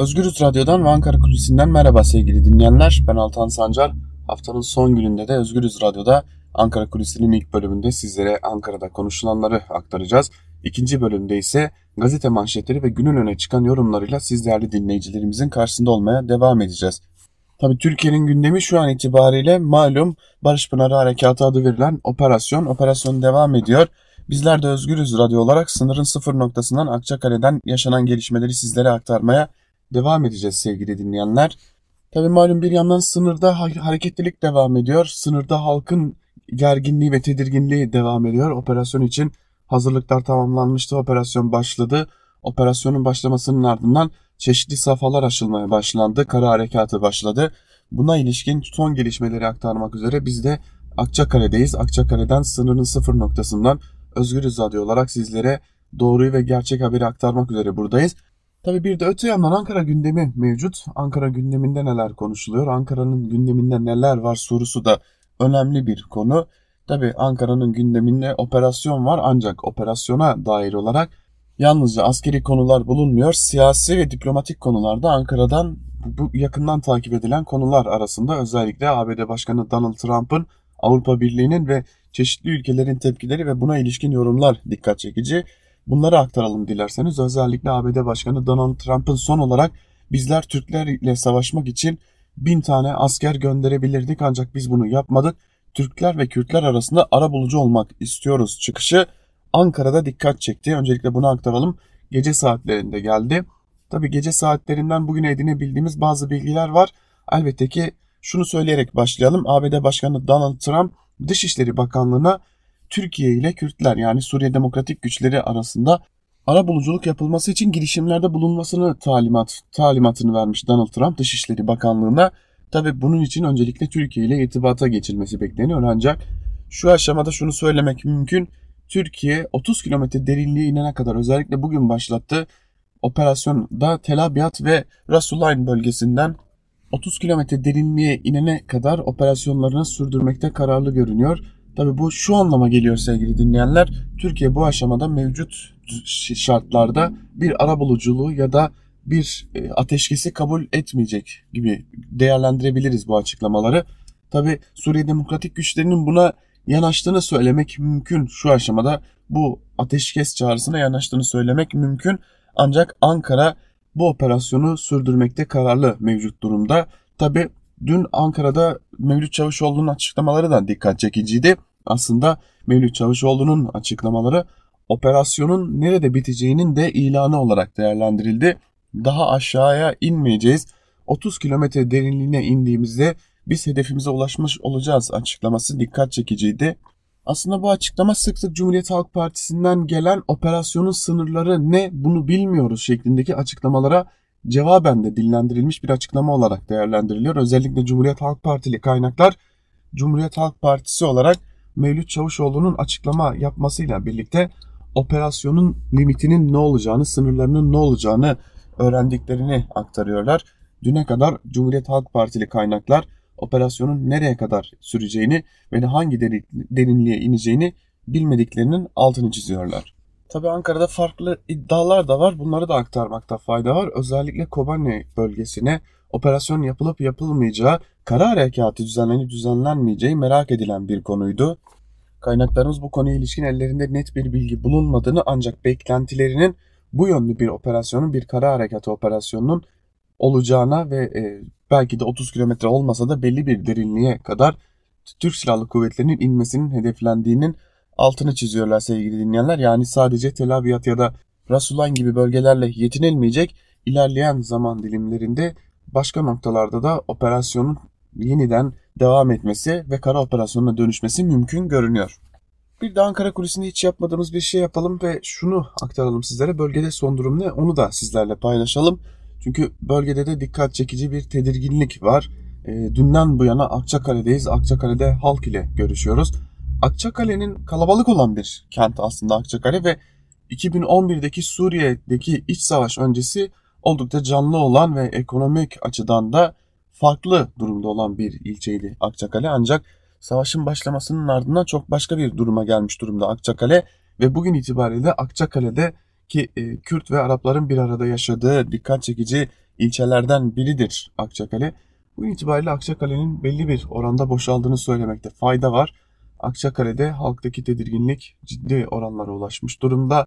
Özgürüz Radyo'dan ve Ankara Kulisi'nden merhaba sevgili dinleyenler. Ben Altan Sancar. Haftanın son gününde de Özgürüz Radyo'da Ankara Kulisi'nin ilk bölümünde sizlere Ankara'da konuşulanları aktaracağız. İkinci bölümde ise gazete manşetleri ve günün öne çıkan yorumlarıyla siz değerli dinleyicilerimizin karşısında olmaya devam edeceğiz. Tabi Türkiye'nin gündemi şu an itibariyle malum Barış Pınarı Harekatı adı verilen operasyon. Operasyon devam ediyor. Bizler de Özgürüz Radyo olarak sınırın sıfır noktasından Akçakale'den yaşanan gelişmeleri sizlere aktarmaya devam edeceğiz sevgili dinleyenler. Tabi malum bir yandan sınırda hareketlilik devam ediyor. Sınırda halkın gerginliği ve tedirginliği devam ediyor. Operasyon için hazırlıklar tamamlanmıştı. Operasyon başladı. Operasyonun başlamasının ardından çeşitli safhalar açılmaya başlandı. Kara harekatı başladı. Buna ilişkin son gelişmeleri aktarmak üzere biz de Akçakale'deyiz. Akçakale'den sınırın sıfır noktasından Özgürüz Radyo olarak sizlere doğruyu ve gerçek haberi aktarmak üzere buradayız. Tabii bir de öte yandan Ankara gündemi mevcut. Ankara gündeminde neler konuşuluyor? Ankara'nın gündeminde neler var sorusu da önemli bir konu. Tabii Ankara'nın gündeminde operasyon var ancak operasyona dair olarak yalnızca askeri konular bulunmuyor. Siyasi ve diplomatik konularda Ankara'dan bu yakından takip edilen konular arasında özellikle ABD Başkanı Donald Trump'ın Avrupa Birliği'nin ve çeşitli ülkelerin tepkileri ve buna ilişkin yorumlar dikkat çekici. Bunları aktaralım dilerseniz. Özellikle ABD Başkanı Donald Trump'ın son olarak bizler Türklerle savaşmak için bin tane asker gönderebilirdik ancak biz bunu yapmadık. Türkler ve Kürtler arasında ara bulucu olmak istiyoruz çıkışı Ankara'da dikkat çekti. Öncelikle bunu aktaralım. Gece saatlerinde geldi. Tabi gece saatlerinden bugün edinebildiğimiz bazı bilgiler var. Elbette ki şunu söyleyerek başlayalım. ABD Başkanı Donald Trump Dışişleri Bakanlığı'na Türkiye ile Kürtler yani Suriye Demokratik Güçleri arasında ara buluculuk yapılması için girişimlerde bulunmasını talimat talimatını vermiş Donald Trump Dışişleri Bakanlığı'na. Tabi bunun için öncelikle Türkiye ile irtibata geçilmesi bekleniyor ancak şu aşamada şunu söylemek mümkün. Türkiye 30 kilometre derinliğe inene kadar özellikle bugün başlattı operasyonda Tel Abyad ve Rasulayn bölgesinden 30 kilometre derinliğe inene kadar operasyonlarını sürdürmekte kararlı görünüyor. Tabi bu şu anlama geliyor sevgili dinleyenler. Türkiye bu aşamada mevcut şartlarda bir arabuluculuğu ya da bir e, ateşkesi kabul etmeyecek gibi değerlendirebiliriz bu açıklamaları. Tabi Suriye Demokratik Güçlerinin buna yanaştığını söylemek mümkün şu aşamada. Bu ateşkes çağrısına yanaştığını söylemek mümkün. Ancak Ankara bu operasyonu sürdürmekte kararlı mevcut durumda. Tabi dün Ankara'da Mevlüt Çavuşoğlu'nun açıklamaları da dikkat çekiciydi. Aslında Mevlüt Çavuşoğlu'nun açıklamaları operasyonun nerede biteceğinin de ilanı olarak değerlendirildi. Daha aşağıya inmeyeceğiz. 30 kilometre derinliğine indiğimizde biz hedefimize ulaşmış olacağız açıklaması dikkat çekiciydi. Aslında bu açıklama sık sık Cumhuriyet Halk Partisi'nden gelen operasyonun sınırları ne bunu bilmiyoruz şeklindeki açıklamalara cevaben de dillendirilmiş bir açıklama olarak değerlendiriliyor. Özellikle Cumhuriyet Halk Partili kaynaklar Cumhuriyet Halk Partisi olarak Mevlüt Çavuşoğlu'nun açıklama yapmasıyla birlikte operasyonun limitinin ne olacağını, sınırlarının ne olacağını öğrendiklerini aktarıyorlar. Düne kadar Cumhuriyet Halk Partili kaynaklar operasyonun nereye kadar süreceğini ve hangi derinliğe ineceğini bilmediklerinin altını çiziyorlar. Tabi Ankara'da farklı iddialar da var. Bunları da aktarmakta fayda var. Özellikle Kobani bölgesine operasyon yapılıp yapılmayacağı, kara harekatı düzenlenip düzenlenmeyeceği merak edilen bir konuydu. Kaynaklarımız bu konuya ilişkin ellerinde net bir bilgi bulunmadığını ancak beklentilerinin bu yönlü bir operasyonun, bir kara harekatı operasyonunun olacağına ve e, belki de 30 kilometre olmasa da belli bir derinliğe kadar Türk Silahlı Kuvvetleri'nin inmesinin hedeflendiğinin altını çiziyorlar sevgili dinleyenler. Yani sadece Tel Abyad ya da Rasulayn gibi bölgelerle yetinilmeyecek ilerleyen zaman dilimlerinde başka noktalarda da operasyonun yeniden devam etmesi ve kara operasyonuna dönüşmesi mümkün görünüyor. Bir de Ankara kulisinde hiç yapmadığımız bir şey yapalım ve şunu aktaralım sizlere. Bölgede son durum ne onu da sizlerle paylaşalım. Çünkü bölgede de dikkat çekici bir tedirginlik var. E, dünden bu yana Akçakale'deyiz. Akçakale'de halk ile görüşüyoruz. Akçakale'nin kalabalık olan bir kent aslında Akçakale ve 2011'deki Suriye'deki iç savaş öncesi oldukça canlı olan ve ekonomik açıdan da farklı durumda olan bir ilçeydi Akçakale. Ancak savaşın başlamasının ardından çok başka bir duruma gelmiş durumda Akçakale ve bugün itibariyle Akçakale'de ki e, Kürt ve Arapların bir arada yaşadığı dikkat çekici ilçelerden biridir Akçakale. Bu itibariyle Akçakale'nin belli bir oranda boşaldığını söylemekte fayda var. Akçakale'de halktaki tedirginlik ciddi oranlara ulaşmış durumda.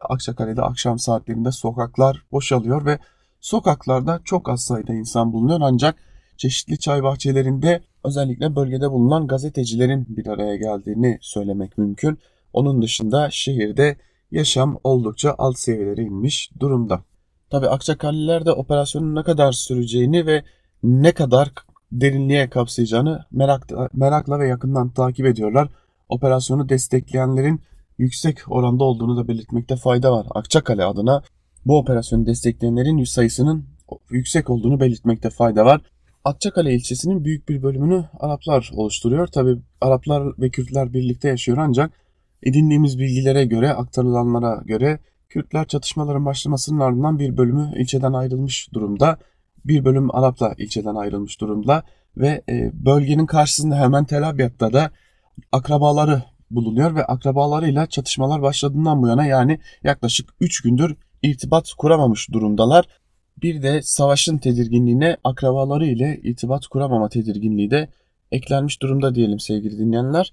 Akçakale'de akşam saatlerinde sokaklar boşalıyor ve sokaklarda çok az sayıda insan bulunuyor ancak çeşitli çay bahçelerinde özellikle bölgede bulunan gazetecilerin bir araya geldiğini söylemek mümkün. Onun dışında şehirde yaşam oldukça alt seviyelere inmiş durumda. Tabi Akçakaliler de operasyonun ne kadar süreceğini ve ne kadar derinliğe kapsayacağını merakla, merakla ve yakından takip ediyorlar. Operasyonu destekleyenlerin yüksek oranda olduğunu da belirtmekte fayda var. Akçakale adına bu operasyonu destekleyenlerin sayısının yüksek olduğunu belirtmekte fayda var. Akçakale ilçesinin büyük bir bölümünü Araplar oluşturuyor. Tabi Araplar ve Kürtler birlikte yaşıyor ancak edindiğimiz bilgilere göre, aktarılanlara göre Kürtler çatışmaların başlamasının ardından bir bölümü ilçeden ayrılmış durumda. Bir bölüm Arap'la ilçeden ayrılmış durumda ve e, bölgenin karşısında hemen Tel Abyad'da da akrabaları bulunuyor ve akrabalarıyla çatışmalar başladığından bu yana yani yaklaşık 3 gündür irtibat kuramamış durumdalar. Bir de savaşın tedirginliğine akrabaları ile irtibat kuramama tedirginliği de eklenmiş durumda diyelim sevgili dinleyenler.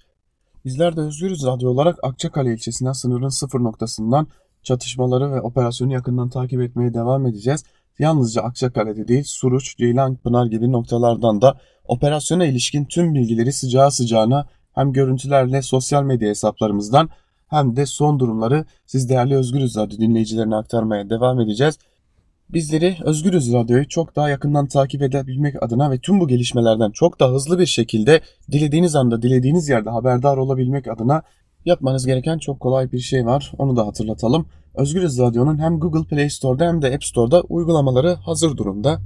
Bizler de Özgürüz Radyo olarak Akçakale ilçesinden sınırın sıfır noktasından çatışmaları ve operasyonu yakından takip etmeye devam edeceğiz. Yalnızca Akçakale'de değil Suruç, Ceylan, Pınar gibi noktalardan da operasyona ilişkin tüm bilgileri sıcağı sıcağına hem görüntülerle sosyal medya hesaplarımızdan hem de son durumları siz değerli Özgürüz Radyo dinleyicilerine aktarmaya devam edeceğiz. Bizleri Özgürüz Radyo'yu çok daha yakından takip edebilmek adına ve tüm bu gelişmelerden çok daha hızlı bir şekilde dilediğiniz anda dilediğiniz yerde haberdar olabilmek adına yapmanız gereken çok kolay bir şey var. Onu da hatırlatalım. Özgürüz Radyo'nun hem Google Play Store'da hem de App Store'da uygulamaları hazır durumda.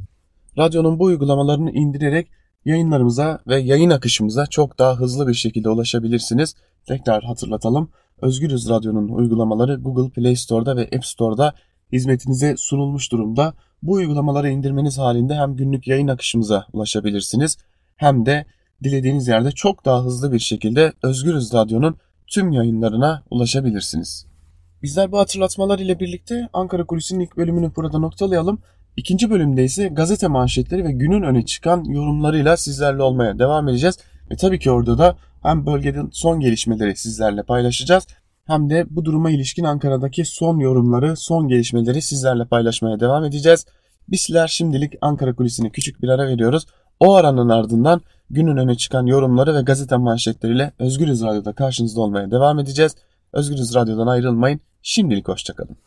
Radyonun bu uygulamalarını indirerek yayınlarımıza ve yayın akışımıza çok daha hızlı bir şekilde ulaşabilirsiniz. Tekrar hatırlatalım. Özgürüz Radyo'nun uygulamaları Google Play Store'da ve App Store'da hizmetinize sunulmuş durumda. Bu uygulamaları indirmeniz halinde hem günlük yayın akışımıza ulaşabilirsiniz hem de dilediğiniz yerde çok daha hızlı bir şekilde Özgürüz Radyo'nun tüm yayınlarına ulaşabilirsiniz. Bizler bu hatırlatmalar ile birlikte Ankara Kulisi'nin ilk bölümünü burada noktalayalım. İkinci bölümde ise gazete manşetleri ve günün öne çıkan yorumlarıyla sizlerle olmaya devam edeceğiz. Ve tabii ki orada da hem bölgenin son gelişmeleri sizlerle paylaşacağız hem de bu duruma ilişkin Ankara'daki son yorumları, son gelişmeleri sizlerle paylaşmaya devam edeceğiz. Bizler şimdilik Ankara kulisine küçük bir ara veriyoruz. O aranın ardından günün öne çıkan yorumları ve gazete manşetleriyle Özgürüz Radyo'da karşınızda olmaya devam edeceğiz. Özgürüz Radyo'dan ayrılmayın. Şimdilik hoşçakalın.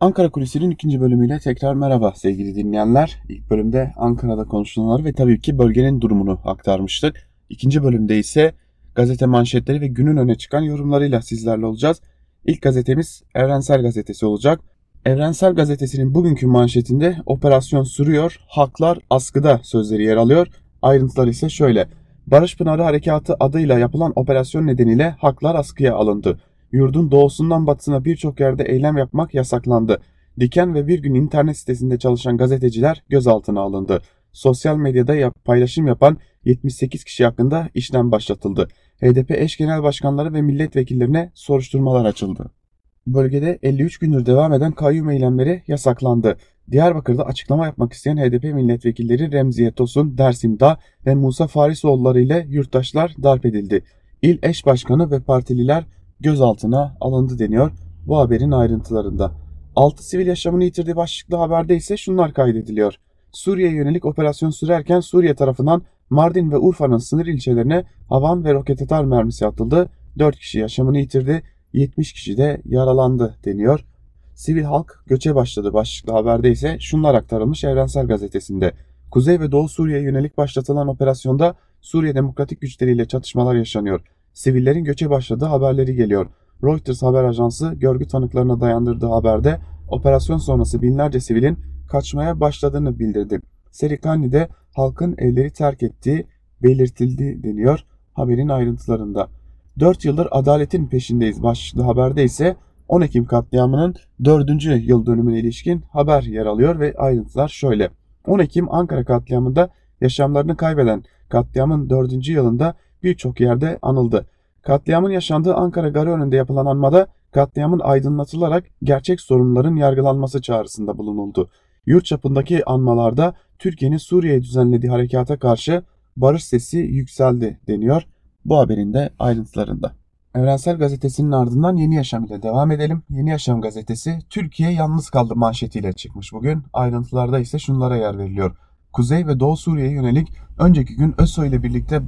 Ankara Kulisi'nin ikinci bölümüyle tekrar merhaba sevgili dinleyenler. İlk bölümde Ankara'da konuşulanlar ve tabii ki bölgenin durumunu aktarmıştık. İkinci bölümde ise gazete manşetleri ve günün öne çıkan yorumlarıyla sizlerle olacağız. İlk gazetemiz Evrensel Gazetesi olacak. Evrensel Gazetesi'nin bugünkü manşetinde operasyon sürüyor, haklar askıda sözleri yer alıyor. Ayrıntılar ise şöyle. Barış Pınarı Harekatı adıyla yapılan operasyon nedeniyle haklar askıya alındı. Yurdun doğusundan batısına birçok yerde eylem yapmak yasaklandı. Diken ve bir gün internet sitesinde çalışan gazeteciler gözaltına alındı. Sosyal medyada yap paylaşım yapan 78 kişi hakkında işlem başlatıldı. HDP eş genel başkanları ve milletvekillerine soruşturmalar açıldı. Bölgede 53 gündür devam eden kayyum eylemleri yasaklandı. Diyarbakır'da açıklama yapmak isteyen HDP milletvekilleri Remziye Tosun, Dersim Dağ ve Musa Farisoğulları ile yurttaşlar darp edildi. İl eş başkanı ve partililer gözaltına alındı deniyor bu haberin ayrıntılarında. 6 sivil yaşamını yitirdiği başlıklı haberde ise şunlar kaydediliyor. Suriye'ye yönelik operasyon sürerken Suriye tarafından Mardin ve Urfa'nın sınır ilçelerine havan ve roket atar mermisi atıldı. 4 kişi yaşamını yitirdi, 70 kişi de yaralandı deniyor. Sivil halk göçe başladı başlıklı haberde ise şunlar aktarılmış Evrensel Gazetesi'nde. Kuzey ve Doğu Suriye'ye yönelik başlatılan operasyonda Suriye Demokratik Güçleriyle çatışmalar yaşanıyor. Sivillerin göçe başladığı haberleri geliyor. Reuters haber ajansı görgü tanıklarına dayandırdığı haberde operasyon sonrası binlerce sivilin kaçmaya başladığını bildirdi. Serikani'de halkın evleri terk ettiği belirtildi deniyor haberin ayrıntılarında. 4 yıldır adaletin peşindeyiz başlıklı haberde ise 10 Ekim katliamının 4. yıl dönümüne ilişkin haber yer alıyor ve ayrıntılar şöyle. 10 Ekim Ankara katliamında yaşamlarını kaybeden katliamın 4. yılında birçok yerde anıldı. Katliamın yaşandığı Ankara Garı önünde yapılan anmada katliamın aydınlatılarak gerçek sorunların yargılanması çağrısında bulunuldu. Yurt çapındaki anmalarda Türkiye'nin Suriye'ye düzenlediği harekata karşı barış sesi yükseldi deniyor bu haberin de ayrıntılarında. Evrensel Gazetesi'nin ardından Yeni Yaşam ile devam edelim. Yeni Yaşam gazetesi Türkiye yalnız kaldı manşetiyle çıkmış bugün. Ayrıntılarda ise şunlara yer veriliyor. Kuzey ve Doğu Suriye'ye yönelik önceki gün ÖSO ile birlikte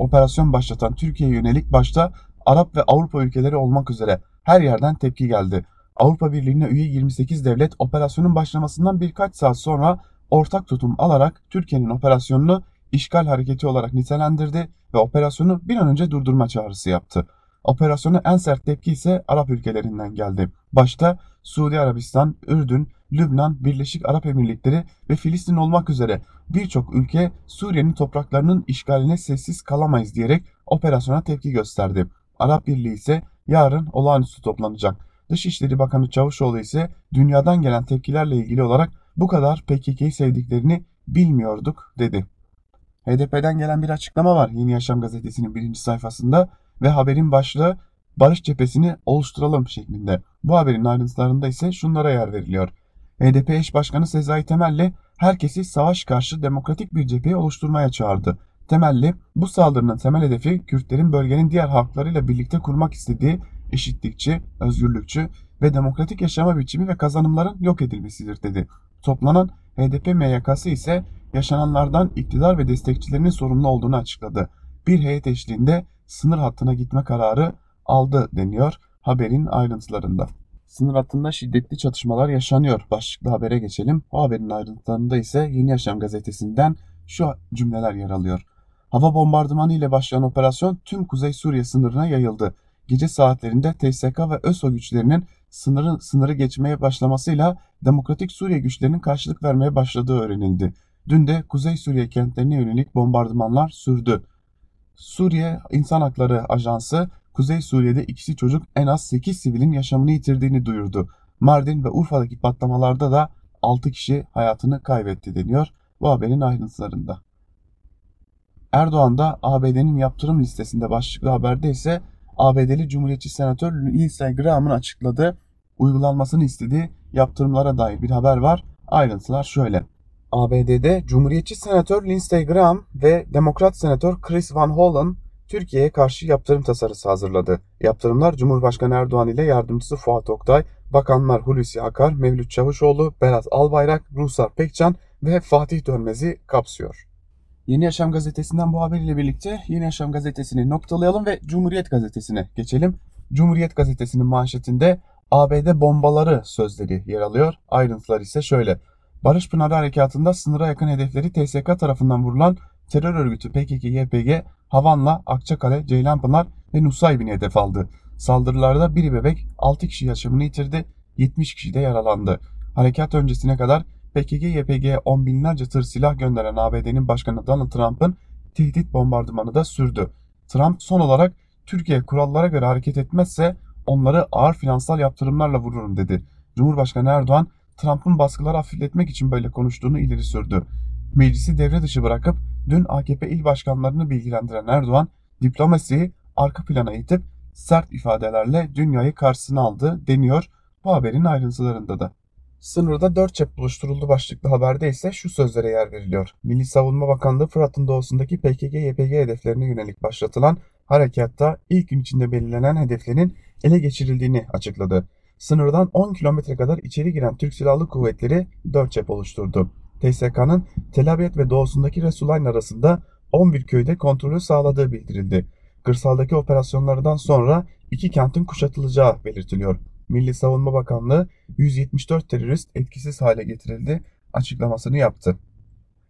operasyon başlatan Türkiye'ye yönelik başta Arap ve Avrupa ülkeleri olmak üzere her yerden tepki geldi. Avrupa Birliği'ne üye 28 devlet operasyonun başlamasından birkaç saat sonra ortak tutum alarak Türkiye'nin operasyonunu işgal hareketi olarak nitelendirdi ve operasyonu bir an önce durdurma çağrısı yaptı. Operasyona en sert tepki ise Arap ülkelerinden geldi. Başta Suudi Arabistan, Ürdün, Lübnan, Birleşik Arap Emirlikleri ve Filistin olmak üzere birçok ülke Suriye'nin topraklarının işgaline sessiz kalamayız diyerek operasyona tepki gösterdi. Arap Birliği ise yarın olağanüstü toplanacak. Dışişleri Bakanı Çavuşoğlu ise dünyadan gelen tepkilerle ilgili olarak bu kadar PKK'yı sevdiklerini bilmiyorduk dedi. HDP'den gelen bir açıklama var Yeni Yaşam gazetesinin birinci sayfasında ve haberin başlığı barış cephesini oluşturalım şeklinde. Bu haberin ayrıntılarında ise şunlara yer veriliyor. HDP eş başkanı Sezai Temelli herkesi savaş karşı demokratik bir cepheyi oluşturmaya çağırdı. Temelli bu saldırının temel hedefi Kürtlerin bölgenin diğer halklarıyla birlikte kurmak istediği eşitlikçi, özgürlükçü ve demokratik yaşama biçimi ve kazanımların yok edilmesidir dedi. Toplanan HDP MYK'sı ise yaşananlardan iktidar ve destekçilerinin sorumlu olduğunu açıkladı. Bir heyet eşliğinde sınır hattına gitme kararı aldı deniyor haberin ayrıntılarında. Sınır hattında şiddetli çatışmalar yaşanıyor. Başlıklı habere geçelim. O haberin ayrıntılarında ise Yeni Yaşam gazetesinden şu cümleler yer alıyor. Hava bombardımanı ile başlayan operasyon tüm Kuzey Suriye sınırına yayıldı. Gece saatlerinde TSK ve ÖSO güçlerinin sınırı, sınırı geçmeye başlamasıyla Demokratik Suriye güçlerinin karşılık vermeye başladığı öğrenildi. Dün de Kuzey Suriye kentlerine yönelik bombardımanlar sürdü. Suriye İnsan Hakları Ajansı Kuzey Suriye'de ikisi çocuk en az 8 sivilin yaşamını yitirdiğini duyurdu. Mardin ve Urfa'daki patlamalarda da 6 kişi hayatını kaybetti deniyor bu haberin ayrıntılarında. Erdoğan da ABD'nin yaptırım listesinde başlıklı haberde ise ABD'li Cumhuriyetçi Senatör Lindsey Graham'ın açıkladığı uygulanmasını istediği yaptırımlara dair bir haber var. Ayrıntılar şöyle. ABD'de Cumhuriyetçi Senatör Lindsey Graham ve Demokrat Senatör Chris Van Hollen Türkiye'ye karşı yaptırım tasarısı hazırladı. Yaptırımlar Cumhurbaşkanı Erdoğan ile yardımcısı Fuat Oktay, bakanlar Hulusi Akar, Mevlüt Çavuşoğlu, Berat Albayrak, Ruhsar Pekcan ve Fatih Dönmez'i kapsıyor. Yeni Yaşam gazetesinden bu haberiyle birlikte Yeni Yaşam gazetesini noktalayalım ve Cumhuriyet gazetesine geçelim. Cumhuriyet gazetesinin manşetinde ABD bombaları sözleri yer alıyor. Ayrıntılar ise şöyle. Barış Pınarı Harekatı'nda sınıra yakın hedefleri TSK tarafından vurulan terör örgütü PKK-YPG, Havanla, Akçakale, Ceylanpınar ve Nusaybin'i hedef aldı. Saldırılarda biri bebek 6 kişi yaşamını yitirdi, 70 kişi de yaralandı. Harekat öncesine kadar PKK-YPG'ye on binlerce tır silah gönderen ABD'nin başkanı Donald Trump'ın tehdit bombardımanı da sürdü. Trump son olarak Türkiye kurallara göre hareket etmezse onları ağır finansal yaptırımlarla vururum dedi. Cumhurbaşkanı Erdoğan Trump'ın baskıları hafifletmek için böyle konuştuğunu ileri sürdü. Meclisi devre dışı bırakıp dün AKP il başkanlarını bilgilendiren Erdoğan diplomasiyi arka plana itip sert ifadelerle dünyayı karşısına aldı deniyor bu haberin ayrıntılarında da. Sınırda dört cep buluşturuldu başlıklı haberde ise şu sözlere yer veriliyor. Milli Savunma Bakanlığı Fırat'ın doğusundaki PKK-YPG hedeflerine yönelik başlatılan harekatta ilk gün içinde belirlenen hedeflerin ele geçirildiğini açıkladı. Sınırdan 10 kilometre kadar içeri giren Türk Silahlı Kuvvetleri 4 cep oluşturdu. TSK'nın Tel Abyad ve doğusundaki Resulayn arasında 11 köyde kontrolü sağladığı bildirildi. Kırsaldaki operasyonlardan sonra iki kentin kuşatılacağı belirtiliyor. Milli Savunma Bakanlığı 174 terörist etkisiz hale getirildi açıklamasını yaptı.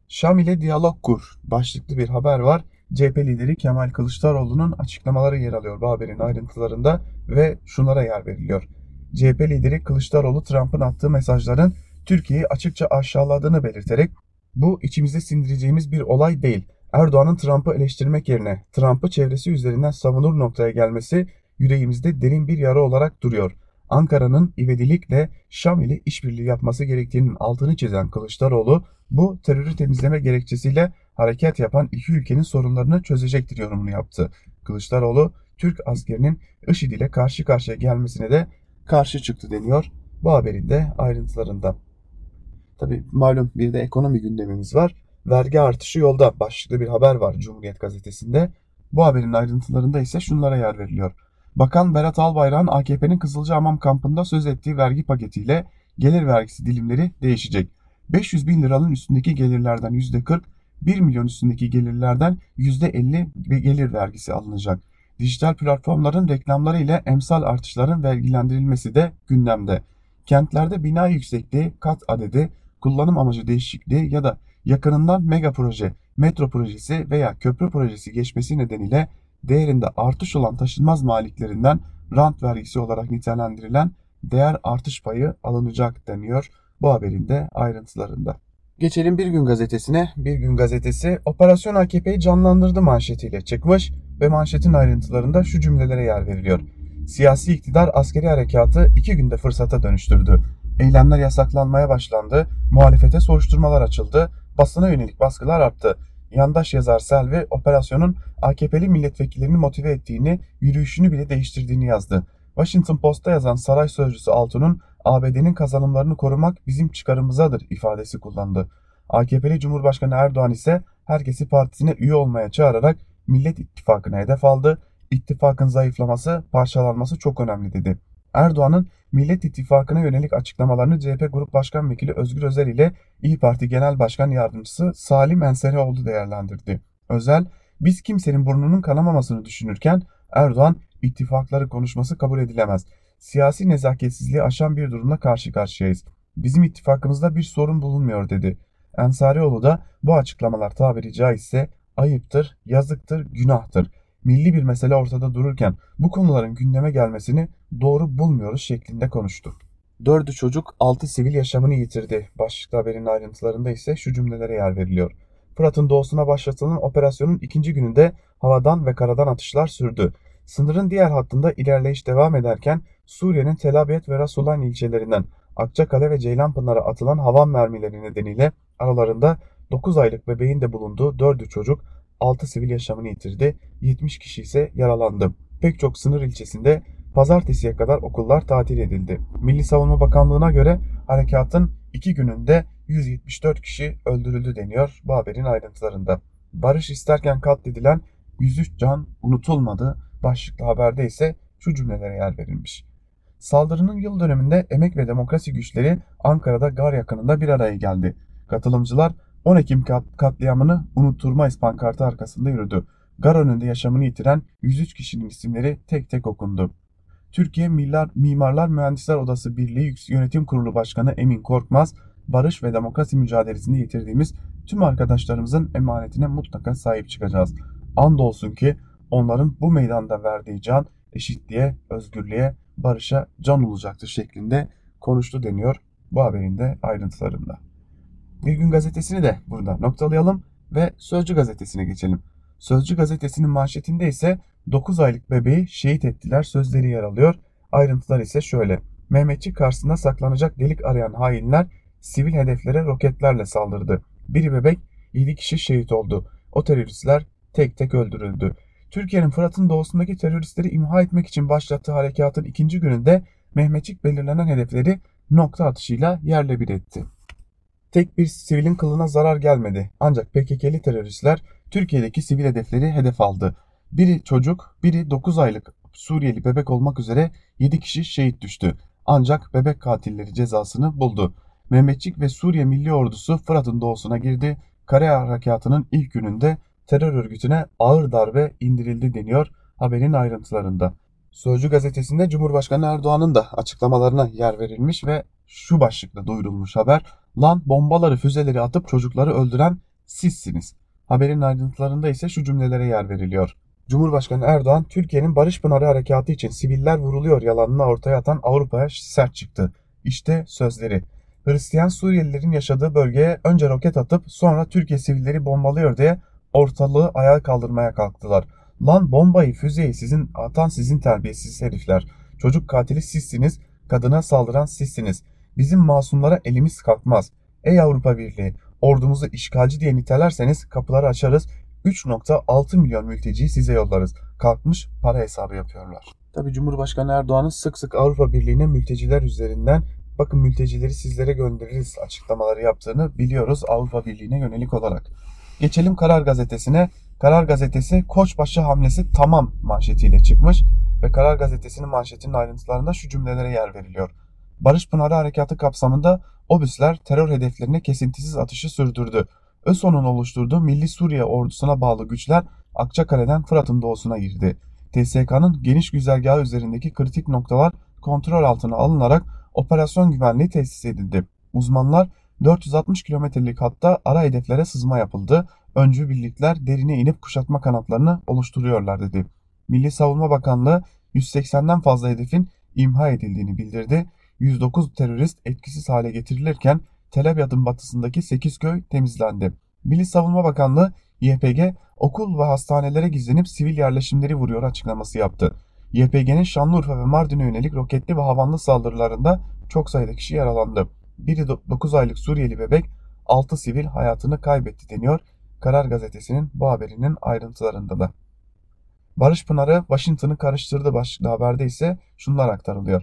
Şam ile diyalog kur başlıklı bir haber var. CHP lideri Kemal Kılıçdaroğlu'nun açıklamaları yer alıyor bu haberin ayrıntılarında ve şunlara yer veriliyor. CHP lideri Kılıçdaroğlu Trump'ın attığı mesajların Türkiye'yi açıkça aşağıladığını belirterek bu içimize sindireceğimiz bir olay değil. Erdoğan'ın Trump'ı eleştirmek yerine Trump'ı çevresi üzerinden savunur noktaya gelmesi yüreğimizde derin bir yara olarak duruyor. Ankara'nın ivedilikle Şam ile işbirliği yapması gerektiğinin altını çizen Kılıçdaroğlu bu terörü temizleme gerekçesiyle hareket yapan iki ülkenin sorunlarını çözecektir yorumunu yaptı. Kılıçdaroğlu Türk askerinin IŞİD ile karşı karşıya gelmesine de karşı çıktı deniyor bu haberin de ayrıntılarında. Tabi malum bir de ekonomi gündemimiz var. Vergi artışı yolda başlıklı bir haber var Cumhuriyet Gazetesi'nde. Bu haberin ayrıntılarında ise şunlara yer veriliyor. Bakan Berat Albayrak'ın AKP'nin Kızılcahamam kampında söz ettiği vergi paketiyle gelir vergisi dilimleri değişecek. 500 bin liranın üstündeki gelirlerden %40, 1 milyon üstündeki gelirlerden %50 gelir vergisi alınacak. Dijital platformların reklamları ile emsal artışların vergilendirilmesi de gündemde. Kentlerde bina yüksekliği, kat adedi, kullanım amacı değişikliği ya da yakınından mega proje, metro projesi veya köprü projesi geçmesi nedeniyle değerinde artış olan taşınmaz maliklerinden rant vergisi olarak nitelendirilen değer artış payı alınacak deniyor bu haberin de ayrıntılarında. Geçelim Bir Gün Gazetesi'ne. Bir Gün Gazetesi Operasyon AKP'yi canlandırdı manşetiyle çıkmış ve manşetin ayrıntılarında şu cümlelere yer veriliyor. Siyasi iktidar askeri harekatı iki günde fırsata dönüştürdü. Eylemler yasaklanmaya başlandı, muhalefete soruşturmalar açıldı, basına yönelik baskılar arttı. Yandaş yazar Selvi operasyonun AKP'li milletvekillerini motive ettiğini, yürüyüşünü bile değiştirdiğini yazdı. Washington Post'ta yazan saray sözcüsü Altun'un ABD'nin kazanımlarını korumak bizim çıkarımızadır ifadesi kullandı. AKP'li Cumhurbaşkanı Erdoğan ise herkesi partisine üye olmaya çağırarak Millet İttifakı'na hedef aldı. İttifakın zayıflaması, parçalanması çok önemli dedi. Erdoğan'ın Millet İttifakı'na yönelik açıklamalarını CHP Grup Başkan Vekili Özgür Özel ile İyi Parti Genel Başkan Yardımcısı Salim Enserioğlu değerlendirdi. Özel, biz kimsenin burnunun kanamamasını düşünürken Erdoğan ittifakları konuşması kabul edilemez. Siyasi nezaketsizliği aşan bir durumla karşı karşıyayız. Bizim ittifakımızda bir sorun bulunmuyor dedi. Ensarioğlu da bu açıklamalar tabiri caizse ayıptır, yazıktır, günahtır. Milli bir mesele ortada dururken bu konuların gündeme gelmesini doğru bulmuyoruz şeklinde konuştu. Dördü çocuk altı sivil yaşamını yitirdi. Başlıklı haberin ayrıntılarında ise şu cümlelere yer veriliyor. Fırat'ın doğusuna başlatılan operasyonun ikinci gününde havadan ve karadan atışlar sürdü. Sınırın diğer hattında ilerleyiş devam ederken Suriye'nin Tel Abyad ve Rasulayn ilçelerinden Akçakale ve Ceylanpınar'a atılan havan mermileri nedeniyle aralarında 9 aylık bebeğin de bulunduğu 4'ü çocuk 6 sivil yaşamını yitirdi, 70 kişi ise yaralandı. Pek çok sınır ilçesinde pazartesiye kadar okullar tatil edildi. Milli Savunma Bakanlığı'na göre harekatın 2 gününde 174 kişi öldürüldü deniyor bu haberin ayrıntılarında. Barış isterken katledilen 103 can unutulmadı. Başlıklı haberde ise şu cümlelere yer verilmiş. Saldırının yıl döneminde emek ve demokrasi güçleri Ankara'da gar yakınında bir araya geldi. Katılımcılar 10 Ekim kat katliamını unutturmayız pankartı arkasında yürüdü. Gar önünde yaşamını yitiren 103 kişinin isimleri tek tek okundu. Türkiye Millar, Mimarlar Mühendisler Odası Birliği Yönetim Kurulu Başkanı Emin Korkmaz, barış ve demokrasi mücadelesinde yitirdiğimiz tüm arkadaşlarımızın emanetine mutlaka sahip çıkacağız. Andolsun ki onların bu meydanda verdiği can eşitliğe, özgürlüğe, barışa can olacaktır şeklinde konuştu deniyor bu haberin de ayrıntılarında. Bir gün gazetesini de burada noktalayalım ve Sözcü gazetesine geçelim. Sözcü gazetesinin manşetinde ise 9 aylık bebeği şehit ettiler sözleri yer alıyor. Ayrıntılar ise şöyle. Mehmetçik karşısında saklanacak delik arayan hainler sivil hedeflere roketlerle saldırdı. Biri bebek, 7 kişi şehit oldu. O teröristler tek tek öldürüldü. Türkiye'nin Fırat'ın doğusundaki teröristleri imha etmek için başlattığı harekatın ikinci gününde Mehmetçik belirlenen hedefleri nokta atışıyla yerle bir etti. Tek bir sivilin kılına zarar gelmedi. Ancak PKK'li teröristler Türkiye'deki sivil hedefleri hedef aldı. Biri çocuk, biri 9 aylık Suriyeli bebek olmak üzere 7 kişi şehit düştü. Ancak bebek katilleri cezasını buldu. Mehmetçik ve Suriye Milli Ordusu Fırat'ın doğusuna girdi. Kare harekatının ilk gününde terör örgütüne ağır darbe indirildi deniyor haberin ayrıntılarında. Sözcü gazetesinde Cumhurbaşkanı Erdoğan'ın da açıklamalarına yer verilmiş ve şu başlıkla duyurulmuş haber. Lan bombaları füzeleri atıp çocukları öldüren sizsiniz. Haberin ayrıntılarında ise şu cümlelere yer veriliyor. Cumhurbaşkanı Erdoğan, Türkiye'nin Barış Pınarı Harekatı için siviller vuruluyor yalanını ortaya atan Avrupa'ya sert çıktı. İşte sözleri. Hristiyan Suriyelilerin yaşadığı bölgeye önce roket atıp sonra Türkiye sivilleri bombalıyor diye ortalığı ayağa kaldırmaya kalktılar. Lan bombayı füzeyi sizin atan sizin terbiyesiz herifler. Çocuk katili sizsiniz, kadına saldıran sizsiniz. Bizim masumlara elimiz kalkmaz. Ey Avrupa Birliği, ordumuzu işgalci diye nitelerseniz kapıları açarız. 3.6 milyon mülteciyi size yollarız. Kalkmış para hesabı yapıyorlar. Tabi Cumhurbaşkanı Erdoğan'ın sık sık Avrupa Birliği'ne mülteciler üzerinden bakın mültecileri sizlere göndeririz açıklamaları yaptığını biliyoruz Avrupa Birliği'ne yönelik olarak. Geçelim Karar Gazetesi'ne. Karar Gazetesi Koçbaşı hamlesi tamam manşetiyle çıkmış ve Karar Gazetesi'nin manşetinin ayrıntılarında şu cümlelere yer veriliyor. Barış Pınarı Harekatı kapsamında obüsler terör hedeflerine kesintisiz atışı sürdürdü. ÖSO'nun oluşturduğu Milli Suriye ordusuna bağlı güçler Akçakale'den Fırat'ın doğusuna girdi. TSK'nın geniş güzergahı üzerindeki kritik noktalar kontrol altına alınarak operasyon güvenliği tesis edildi. Uzmanlar 460 kilometrelik hatta ara hedeflere sızma yapıldı. Öncü birlikler derine inip kuşatma kanatlarını oluşturuyorlar dedi. Milli Savunma Bakanlığı 180'den fazla hedefin imha edildiğini bildirdi. 109 terörist etkisiz hale getirilirken Tel Abyad'ın batısındaki 8 köy temizlendi. Milli Savunma Bakanlığı YPG okul ve hastanelere gizlenip sivil yerleşimleri vuruyor açıklaması yaptı. YPG'nin Şanlıurfa ve Mardin'e yönelik roketli ve havanlı saldırılarında çok sayıda kişi yaralandı. Biri 9 aylık Suriyeli bebek 6 sivil hayatını kaybetti deniyor Karar Gazetesi'nin bu haberinin ayrıntılarında da. Barış Pınarı Washington'ı karıştırdı başlıklı haberde ise şunlar aktarılıyor.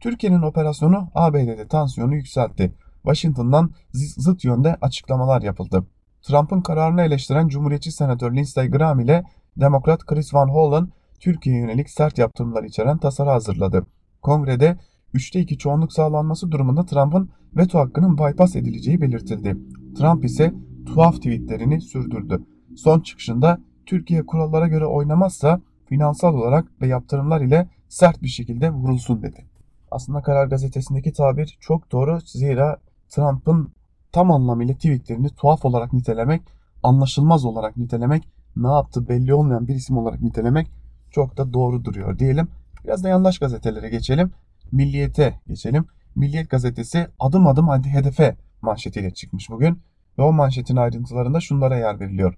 Türkiye'nin operasyonu ABD'de tansiyonu yükseltti. Washington'dan zıt yönde açıklamalar yapıldı. Trump'ın kararını eleştiren Cumhuriyetçi Senatör Lindsey Graham ile Demokrat Chris Van Hollen Türkiye'ye yönelik sert yaptırımlar içeren tasarı hazırladı. Kongrede 3'te 2 çoğunluk sağlanması durumunda Trump'ın veto hakkının bypass edileceği belirtildi. Trump ise tuhaf tweetlerini sürdürdü. Son çıkışında Türkiye kurallara göre oynamazsa finansal olarak ve yaptırımlar ile sert bir şekilde vurulsun dedi. Aslında Karar Gazetesi'ndeki tabir çok doğru. Zira Trump'ın tam anlamıyla tweetlerini tuhaf olarak nitelemek, anlaşılmaz olarak nitelemek, ne yaptı belli olmayan bir isim olarak nitelemek çok da doğru duruyor diyelim. Biraz da yandaş gazetelere geçelim. Milliyete geçelim. Milliyet gazetesi adım adım hadi hedefe manşetiyle çıkmış bugün. Ve o manşetin ayrıntılarında şunlara yer veriliyor.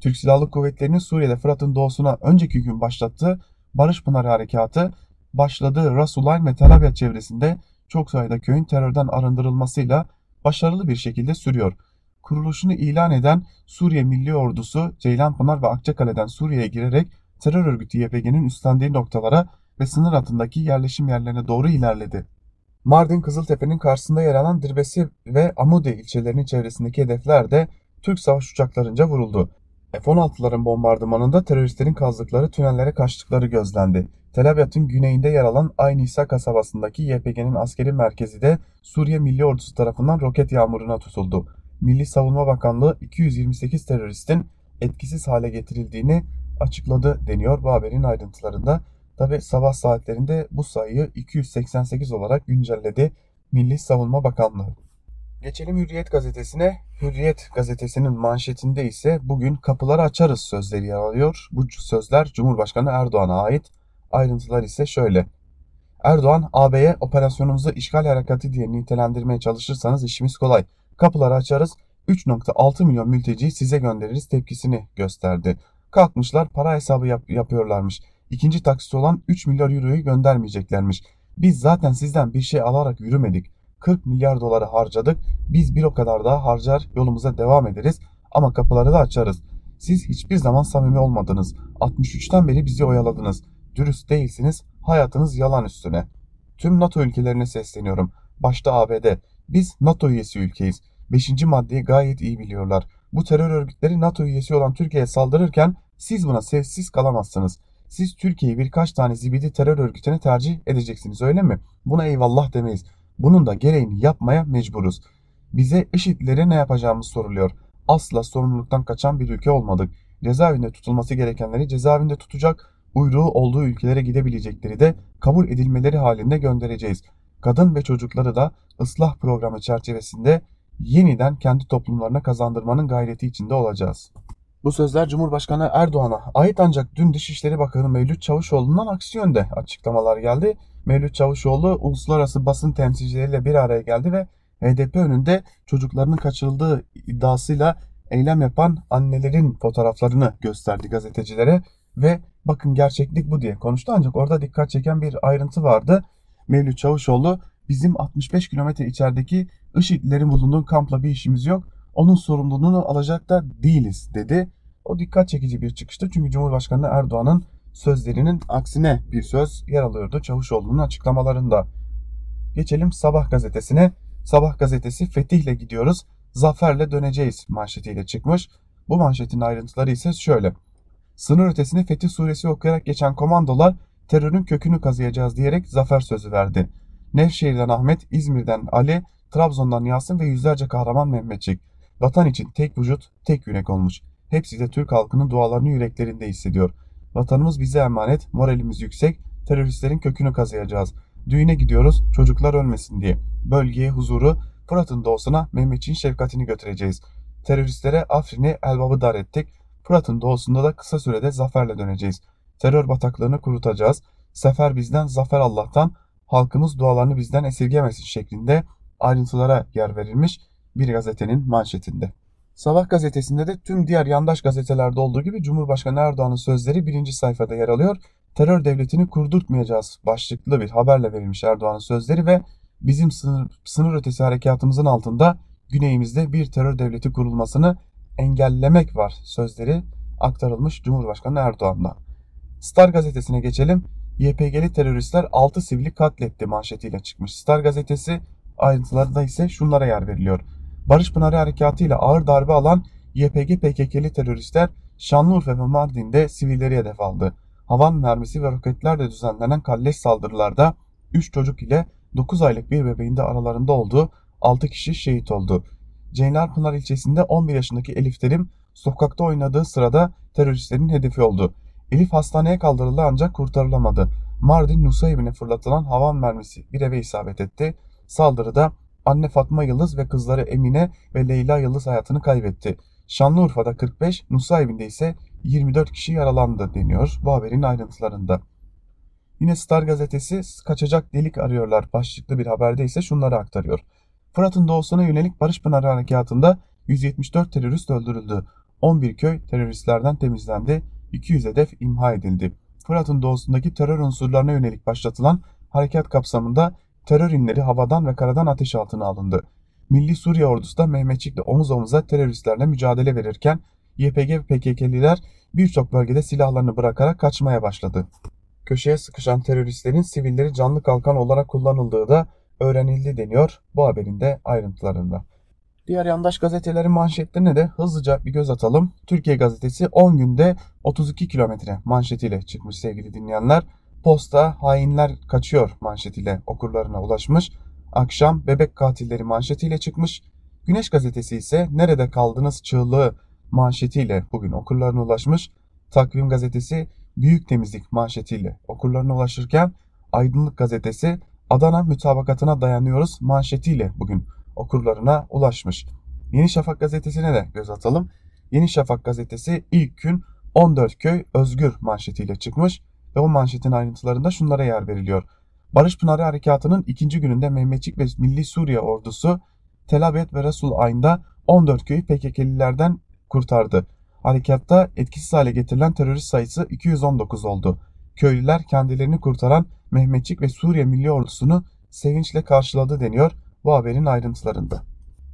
Türk Silahlı Kuvvetleri'nin Suriye'de Fırat'ın doğusuna önceki gün başlattığı Barış Pınarı Harekatı başladığı Rasulayn ve Tel çevresinde çok sayıda köyün terörden arındırılmasıyla başarılı bir şekilde sürüyor. Kuruluşunu ilan eden Suriye Milli Ordusu Ceylanpınar ve Akçakale'den Suriye'ye girerek terör örgütü YPG'nin üstlendiği noktalara ve sınır altındaki yerleşim yerlerine doğru ilerledi. Mardin Kızıltepe'nin karşısında yer alan Dirbesi ve Amude ilçelerinin çevresindeki hedefler de Türk savaş uçaklarınca vuruldu. F-16'ların bombardımanında teröristlerin kazdıkları tünellere kaçtıkları gözlendi. Tel Abyad'ın güneyinde yer alan Ayn İsa kasabasındaki YPG'nin askeri merkezi de Suriye Milli Ordusu tarafından roket yağmuruna tutuldu. Milli Savunma Bakanlığı 228 teröristin etkisiz hale getirildiğini açıkladı deniyor bu haberin ayrıntılarında. Tabi sabah saatlerinde bu sayıyı 288 olarak güncelledi Milli Savunma Bakanlığı. Geçelim Hürriyet gazetesine. Hürriyet gazetesinin manşetinde ise bugün kapıları açarız sözleri yer alıyor. Bu sözler Cumhurbaşkanı Erdoğan'a ait. Ayrıntılar ise şöyle. Erdoğan, AB'ye operasyonumuzu işgal harekatı diye nitelendirmeye çalışırsanız işimiz kolay. Kapıları açarız, 3.6 milyon mülteciyi size göndeririz tepkisini gösterdi. Kalkmışlar para hesabı yap yapıyorlarmış. İkinci taksit olan 3 milyar euroyu göndermeyeceklermiş. Biz zaten sizden bir şey alarak yürümedik. 40 milyar doları harcadık. Biz bir o kadar daha harcar yolumuza devam ederiz ama kapıları da açarız. Siz hiçbir zaman samimi olmadınız. 63'ten beri bizi oyaladınız. Dürüst değilsiniz. Hayatınız yalan üstüne. Tüm NATO ülkelerine sesleniyorum. Başta ABD. Biz NATO üyesi ülkeyiz. Beşinci maddeyi gayet iyi biliyorlar. Bu terör örgütleri NATO üyesi olan Türkiye'ye saldırırken siz buna sessiz kalamazsınız. Siz Türkiye'yi birkaç tane zibidi terör örgütüne tercih edeceksiniz öyle mi? Buna eyvallah demeyiz. Bunun da gereğini yapmaya mecburuz. Bize IŞİD'lere ne yapacağımız soruluyor. Asla sorumluluktan kaçan bir ülke olmadık. Cezaevinde tutulması gerekenleri cezaevinde tutacak, uyruğu olduğu ülkelere gidebilecekleri de kabul edilmeleri halinde göndereceğiz. Kadın ve çocukları da ıslah programı çerçevesinde yeniden kendi toplumlarına kazandırmanın gayreti içinde olacağız. Bu sözler Cumhurbaşkanı Erdoğan'a ait ancak dün Dışişleri Bakanı Mevlüt Çavuşoğlu'ndan aksi yönde açıklamalar geldi. Mevlüt Çavuşoğlu uluslararası basın temsilcileriyle bir araya geldi ve HDP önünde çocuklarının kaçırıldığı iddiasıyla eylem yapan annelerin fotoğraflarını gösterdi gazetecilere ve bakın gerçeklik bu diye konuştu ancak orada dikkat çeken bir ayrıntı vardı. Mevlüt Çavuşoğlu bizim 65 kilometre içerideki IŞİD'lerin bulunduğu kampla bir işimiz yok. Onun sorumluluğunu alacak da değiliz dedi. O dikkat çekici bir çıkıştı çünkü Cumhurbaşkanı Erdoğan'ın sözlerinin aksine bir söz yer alıyordu Çavuşoğlu'nun açıklamalarında. Geçelim Sabah gazetesine. Sabah gazetesi Fetihle gidiyoruz, zaferle döneceğiz manşetiyle çıkmış. Bu manşetin ayrıntıları ise şöyle. Sınır ötesine Fetih suresi okuyarak geçen komandolar terörün kökünü kazıyacağız diyerek zafer sözü verdi. Nevşehir'den Ahmet, İzmir'den Ali, Trabzon'dan Yasin ve yüzlerce kahraman Mehmetçik. Vatan için tek vücut, tek yürek olmuş. Hepsi de Türk halkının dualarını yüreklerinde hissediyor. Vatanımız bize emanet, moralimiz yüksek, teröristlerin kökünü kazıyacağız. Düğüne gidiyoruz, çocuklar ölmesin diye. Bölgeye huzuru, Fırat'ın doğusuna Mehmetçik'in şefkatini götüreceğiz. Teröristlere Afrin'i Elbab'ı dar ettik. Fırat'ın doğusunda da kısa sürede zaferle döneceğiz. Terör bataklığını kurutacağız. Sefer bizden, zafer Allah'tan. Halkımız dualarını bizden esirgemesin şeklinde ayrıntılara yer verilmiş bir gazetenin manşetinde. Sabah gazetesinde de tüm diğer yandaş gazetelerde olduğu gibi Cumhurbaşkanı Erdoğan'ın sözleri birinci sayfada yer alıyor. Terör devletini kurdurtmayacağız başlıklı bir haberle verilmiş Erdoğan'ın sözleri ve bizim sınır, sınır ötesi harekatımızın altında güneyimizde bir terör devleti kurulmasını engellemek var sözleri aktarılmış Cumhurbaşkanı Erdoğan'dan. Star gazetesine geçelim. YPG'li teröristler 6 sivili katletti manşetiyle çıkmış. Star gazetesi ayrıntılarında ise şunlara yer veriliyor. Barış Pınarı Harekatı ile ağır darbe alan YPG PKK'li teröristler Şanlıurfa ve Mardin'de sivilleri hedef aldı. Havan mermisi ve roketlerle düzenlenen kalleş saldırılarda 3 çocuk ile 9 aylık bir bebeğin de aralarında olduğu 6 kişi şehit oldu. Ceylanpınar ilçesinde 11 yaşındaki Elif Terim sokakta oynadığı sırada teröristlerin hedefi oldu. Elif hastaneye kaldırıldı ancak kurtarılamadı. Mardin Nusaybin'e fırlatılan havan mermisi bir eve isabet etti. Saldırıda anne Fatma Yıldız ve kızları Emine ve Leyla Yıldız hayatını kaybetti. Şanlıurfa'da 45, Nusaybin'de ise 24 kişi yaralandı deniyor bu haberin ayrıntılarında. Yine Star gazetesi kaçacak delik arıyorlar başlıklı bir haberde ise şunları aktarıyor. Fırat'ın doğusuna yönelik Barış Pınarı Harekatı'nda 174 terörist öldürüldü. 11 köy teröristlerden temizlendi. 200 hedef imha edildi. Fırat'ın doğusundaki terör unsurlarına yönelik başlatılan harekat kapsamında terör inleri havadan ve karadan ateş altına alındı. Milli Suriye ordusu da Mehmetçik'le omuz omuza teröristlerle mücadele verirken YPG ve PKK'liler birçok bölgede silahlarını bırakarak kaçmaya başladı. Köşeye sıkışan teröristlerin sivilleri canlı kalkan olarak kullanıldığı da öğrenildi deniyor bu haberin de ayrıntılarında. Diğer yandaş gazetelerin manşetlerine de hızlıca bir göz atalım. Türkiye gazetesi 10 günde 32 kilometre manşetiyle çıkmış sevgili dinleyenler. Posta hainler kaçıyor manşetiyle okurlarına ulaşmış. Akşam bebek katilleri manşetiyle çıkmış. Güneş gazetesi ise nerede kaldınız çığlığı manşetiyle bugün okurlarına ulaşmış. Takvim gazetesi büyük temizlik manşetiyle okurlarına ulaşırken Aydınlık gazetesi Adana mütabakatına dayanıyoruz manşetiyle bugün okurlarına ulaşmış. Yeni Şafak gazetesine de göz atalım. Yeni Şafak gazetesi ilk gün 14 köy özgür manşetiyle çıkmış ve o manşetin ayrıntılarında şunlara yer veriliyor. Barış Pınarı Harekatı'nın ikinci gününde Mehmetçik ve Milli Suriye ordusu Tel Abyad ve Resul Ayn'da 14 köyü PKK'lilerden kurtardı. Harekatta etkisiz hale getirilen terörist sayısı 219 oldu. Köylüler kendilerini kurtaran Mehmetçik ve Suriye Milli Ordusu'nu sevinçle karşıladı deniyor bu haberin ayrıntılarında.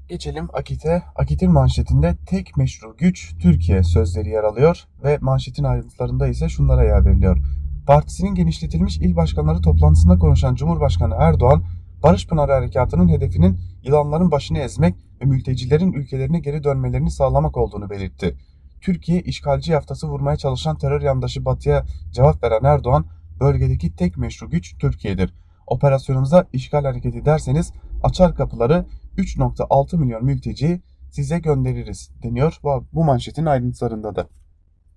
Geçelim Akit'e. Akit'in manşetinde tek meşru güç Türkiye sözleri yer alıyor ve manşetin ayrıntılarında ise şunlara yer veriliyor. Partisinin genişletilmiş il başkanları toplantısında konuşan Cumhurbaşkanı Erdoğan, Barış Pınarı Harekatı'nın hedefinin yılanların başını ezmek ve mültecilerin ülkelerine geri dönmelerini sağlamak olduğunu belirtti. Türkiye işgalci yaftası vurmaya çalışan terör yandaşı Batı'ya cevap veren Erdoğan, bölgedeki tek meşru güç Türkiye'dir. Operasyonumuza işgal hareketi derseniz açar kapıları 3.6 milyon mülteci size göndeririz deniyor bu manşetin ayrıntılarında da.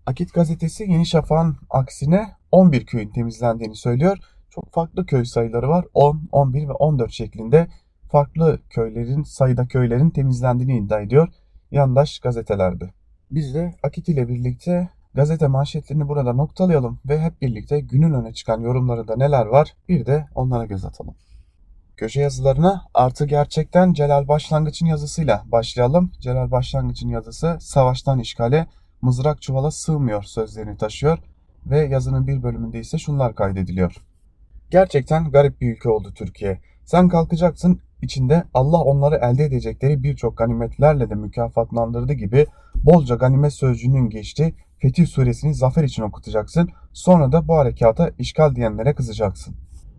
Akit gazetesi Yeni Şafak'ın aksine 11 köyün temizlendiğini söylüyor. Çok farklı köy sayıları var. 10, 11 ve 14 şeklinde farklı köylerin sayıda köylerin temizlendiğini iddia ediyor yandaş gazetelerde. Biz de Akit ile birlikte gazete manşetlerini burada noktalayalım ve hep birlikte günün öne çıkan yorumları da neler var bir de onlara göz atalım. Köşe yazılarına artı gerçekten Celal Başlangıç'ın yazısıyla başlayalım. Celal Başlangıç'ın yazısı savaştan işgale mızrak çuvala sığmıyor sözlerini taşıyor ve yazının bir bölümünde ise şunlar kaydediliyor. Gerçekten garip bir ülke oldu Türkiye. Sen kalkacaksın içinde Allah onları elde edecekleri birçok ganimetlerle de mükafatlandırdı gibi bolca ganimet sözcüğünün geçti. Fetih suresini zafer için okutacaksın. Sonra da bu harekata işgal diyenlere kızacaksın.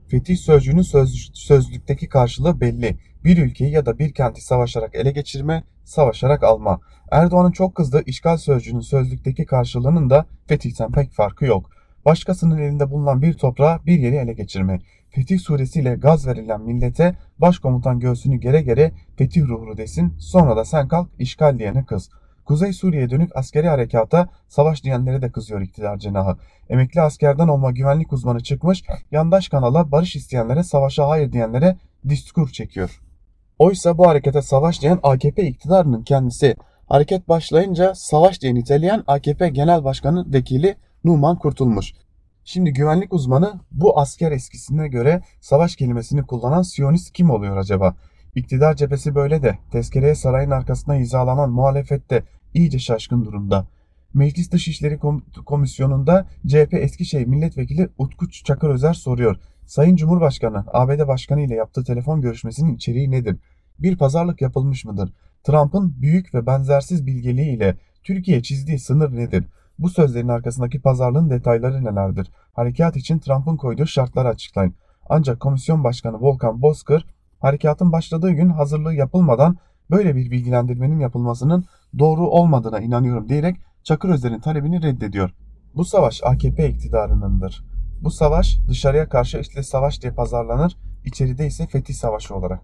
Fetih sözcüğünün söz, sözlükteki karşılığı belli. Bir ülkeyi ya da bir kenti savaşarak ele geçirme, savaşarak alma. Erdoğan'ın çok kızdığı işgal sözcüğünün sözlükteki karşılığının da fetihten pek farkı yok. Başkasının elinde bulunan bir toprağı bir yeri ele geçirme. Fetih suresiyle gaz verilen millete başkomutan göğsünü gere gere fetih ruhu desin sonra da sen kalk işgal diyene kız. Kuzey Suriye'ye dönük askeri harekata savaş diyenlere de kızıyor iktidar cenahı. Emekli askerden olma güvenlik uzmanı çıkmış, yandaş kanala barış isteyenlere savaşa hayır diyenlere diskur çekiyor. Oysa bu harekete savaş diyen AKP iktidarının kendisi. Hareket başlayınca savaş diye niteleyen AKP Genel Başkanı Vekili Numan Kurtulmuş. Şimdi güvenlik uzmanı bu asker eskisine göre savaş kelimesini kullanan Siyonist kim oluyor acaba? İktidar cephesi böyle de tezkereye sarayın arkasına hizalanan muhalefette iyice şaşkın durumda. Meclis Dışişleri Komisyonu'nda CHP Eskişehir Milletvekili Utku Çakır Özer soruyor. Sayın Cumhurbaşkanı, ABD Başkanı ile yaptığı telefon görüşmesinin içeriği nedir? Bir pazarlık yapılmış mıdır? Trump'ın büyük ve benzersiz bilgeliği ile Türkiye çizdiği sınır nedir? Bu sözlerin arkasındaki pazarlığın detayları nelerdir? Harekat için Trump'ın koyduğu şartları açıklayın. Ancak Komisyon Başkanı Volkan Bozkır, harekatın başladığı gün hazırlığı yapılmadan böyle bir bilgilendirmenin yapılmasının doğru olmadığına inanıyorum diyerek Çakır Özer'in talebini reddediyor. Bu savaş AKP iktidarınındır. Bu savaş dışarıya karşı işte savaş diye pazarlanır, içeride ise fetih savaşı olarak.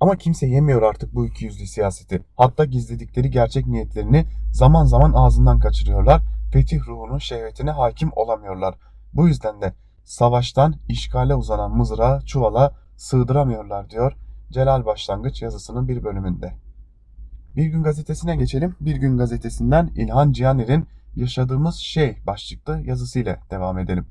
Ama kimse yemiyor artık bu iki yüzlü siyaseti. Hatta gizledikleri gerçek niyetlerini zaman zaman ağzından kaçırıyorlar. Fetih ruhunun şehvetine hakim olamıyorlar. Bu yüzden de savaştan işgale uzanan mızrağı çuvala sığdıramıyorlar diyor Celal Başlangıç yazısının bir bölümünde. Bir Gün Gazetesi'ne geçelim. Bir Gün Gazetesi'nden İlhan Cihaner'in Yaşadığımız Şey başlıklı yazısıyla devam edelim.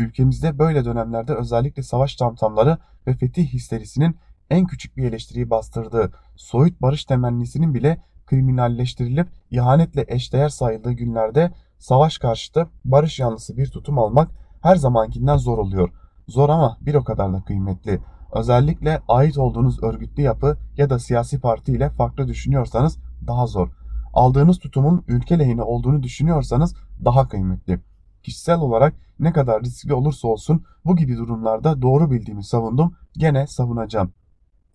Ülkemizde böyle dönemlerde özellikle savaş tamtamları ve fetih histerisinin en küçük bir eleştiriyi bastırdığı soyut barış temennisinin bile kriminalleştirilip ihanetle eşdeğer sayıldığı günlerde savaş karşıtı barış yanlısı bir tutum almak her zamankinden zor oluyor. Zor ama bir o kadar da kıymetli. Özellikle ait olduğunuz örgütlü yapı ya da siyasi parti ile farklı düşünüyorsanız daha zor. Aldığınız tutumun ülke lehine olduğunu düşünüyorsanız daha kıymetli. Kişisel olarak ne kadar riskli olursa olsun bu gibi durumlarda doğru bildiğimi savundum, gene savunacağım.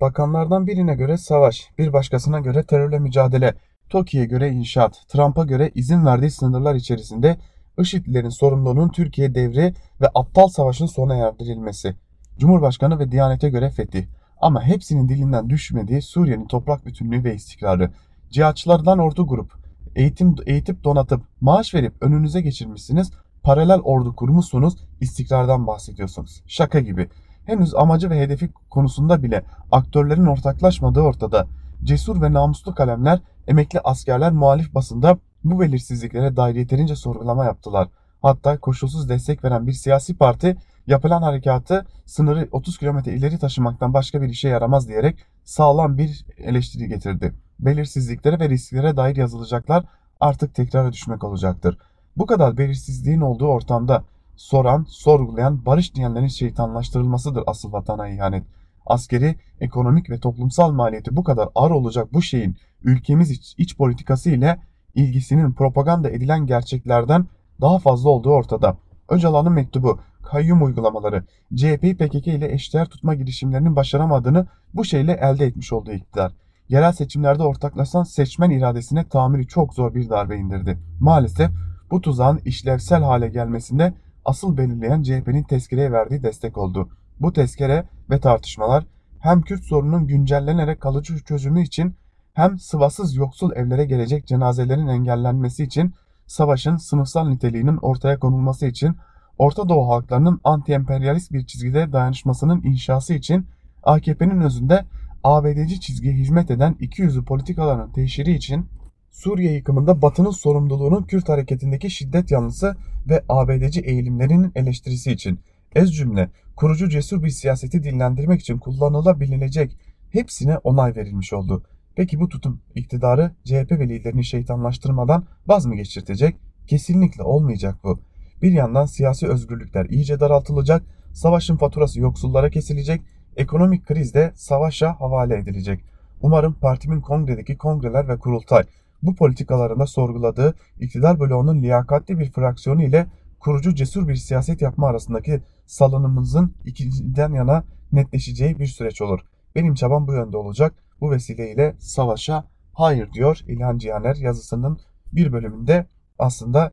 Bakanlardan birine göre savaş, bir başkasına göre terörle mücadele, TOKİ'ye göre inşaat, Trump'a göre izin verdiği sınırlar içerisinde IŞİD'lerin sorumluluğunun Türkiye devri ve aptal savaşın sona erdirilmesi. Cumhurbaşkanı ve Diyanet'e göre fetih. Ama hepsinin dilinden düşmediği Suriye'nin toprak bütünlüğü ve istikrarı. Cihatçılardan ordu grup, eğitim eğitip donatıp maaş verip önünüze geçirmişsiniz, paralel ordu kurmuşsunuz, istikrardan bahsediyorsunuz. Şaka gibi. Henüz amacı ve hedefi konusunda bile aktörlerin ortaklaşmadığı ortada. Cesur ve namuslu kalemler, emekli askerler muhalif basında bu belirsizliklere dair yeterince sorgulama yaptılar. Hatta koşulsuz destek veren bir siyasi parti yapılan harekatı sınırı 30 kilometre ileri taşımaktan başka bir işe yaramaz diyerek sağlam bir eleştiri getirdi. Belirsizliklere ve risklere dair yazılacaklar artık tekrara düşmek olacaktır. Bu kadar belirsizliğin olduğu ortamda soran, sorgulayan, barış diyenlerin şeytanlaştırılmasıdır asıl vatana ihanet. Askeri, ekonomik ve toplumsal maliyeti bu kadar ağır olacak bu şeyin ülkemiz iç, iç politikası ile ilgisinin propaganda edilen gerçeklerden daha fazla olduğu ortada. Öcalan'ın mektubu, kayyum uygulamaları, CHP'yi PKK ile eşdeğer tutma girişimlerinin başaramadığını bu şeyle elde etmiş olduğu iktidar. Yerel seçimlerde ortaklaşan seçmen iradesine tahammülü çok zor bir darbe indirdi. Maalesef bu tuzağın işlevsel hale gelmesinde asıl belirleyen CHP'nin tezkereye verdiği destek oldu. Bu tezkere ve tartışmalar hem Kürt sorununun güncellenerek kalıcı çözümü için hem sıvasız yoksul evlere gelecek cenazelerin engellenmesi için savaşın sınıfsal niteliğinin ortaya konulması için Orta Doğu halklarının anti-emperyalist bir çizgide dayanışmasının inşası için AKP'nin özünde ABD'ci çizgiye hizmet eden iki yüzlü politikaların teşhiri için Suriye yıkımında Batı'nın sorumluluğunun Kürt hareketindeki şiddet yanlısı ve ABD'ci eğilimlerinin eleştirisi için ez cümle kurucu cesur bir siyaseti dillendirmek için kullanılabilecek hepsine onay verilmiş oldu. Peki bu tutum iktidarı CHP ve liderini şeytanlaştırmadan vaz mı geçirtecek? Kesinlikle olmayacak bu. Bir yandan siyasi özgürlükler iyice daraltılacak, savaşın faturası yoksullara kesilecek, ekonomik kriz de savaşa havale edilecek. Umarım partimin kongredeki kongreler ve kurultay bu politikalarında sorguladığı iktidar bloğunun liyakatli bir fraksiyonu ile kurucu cesur bir siyaset yapma arasındaki salınımımızın ikiden yana netleşeceği bir süreç olur. Benim çabam bu yönde olacak. Bu vesileyle savaşa hayır diyor İlhan Cihaner yazısının bir bölümünde aslında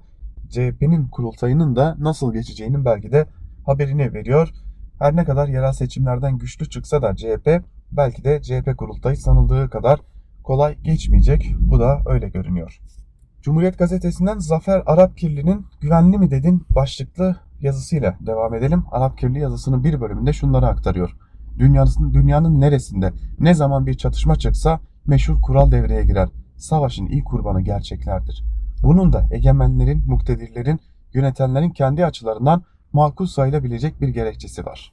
CHP'nin kurultayının da nasıl geçeceğinin belki de haberini veriyor. Her ne kadar yerel seçimlerden güçlü çıksa da CHP belki de CHP kurultayı sanıldığı kadar kolay geçmeyecek. Bu da öyle görünüyor. Cumhuriyet Gazetesi'nden Zafer Arapkirli'nin Güvenli mi dedin başlıklı yazısıyla devam edelim. Arapkirli yazısının bir bölümünde şunları aktarıyor. Dünyanın, dünyanın neresinde ne zaman bir çatışma çıksa meşhur kural devreye girer. Savaşın ilk kurbanı gerçeklerdir. Bunun da egemenlerin, muktedirlerin, yönetenlerin kendi açılarından makul sayılabilecek bir gerekçesi var.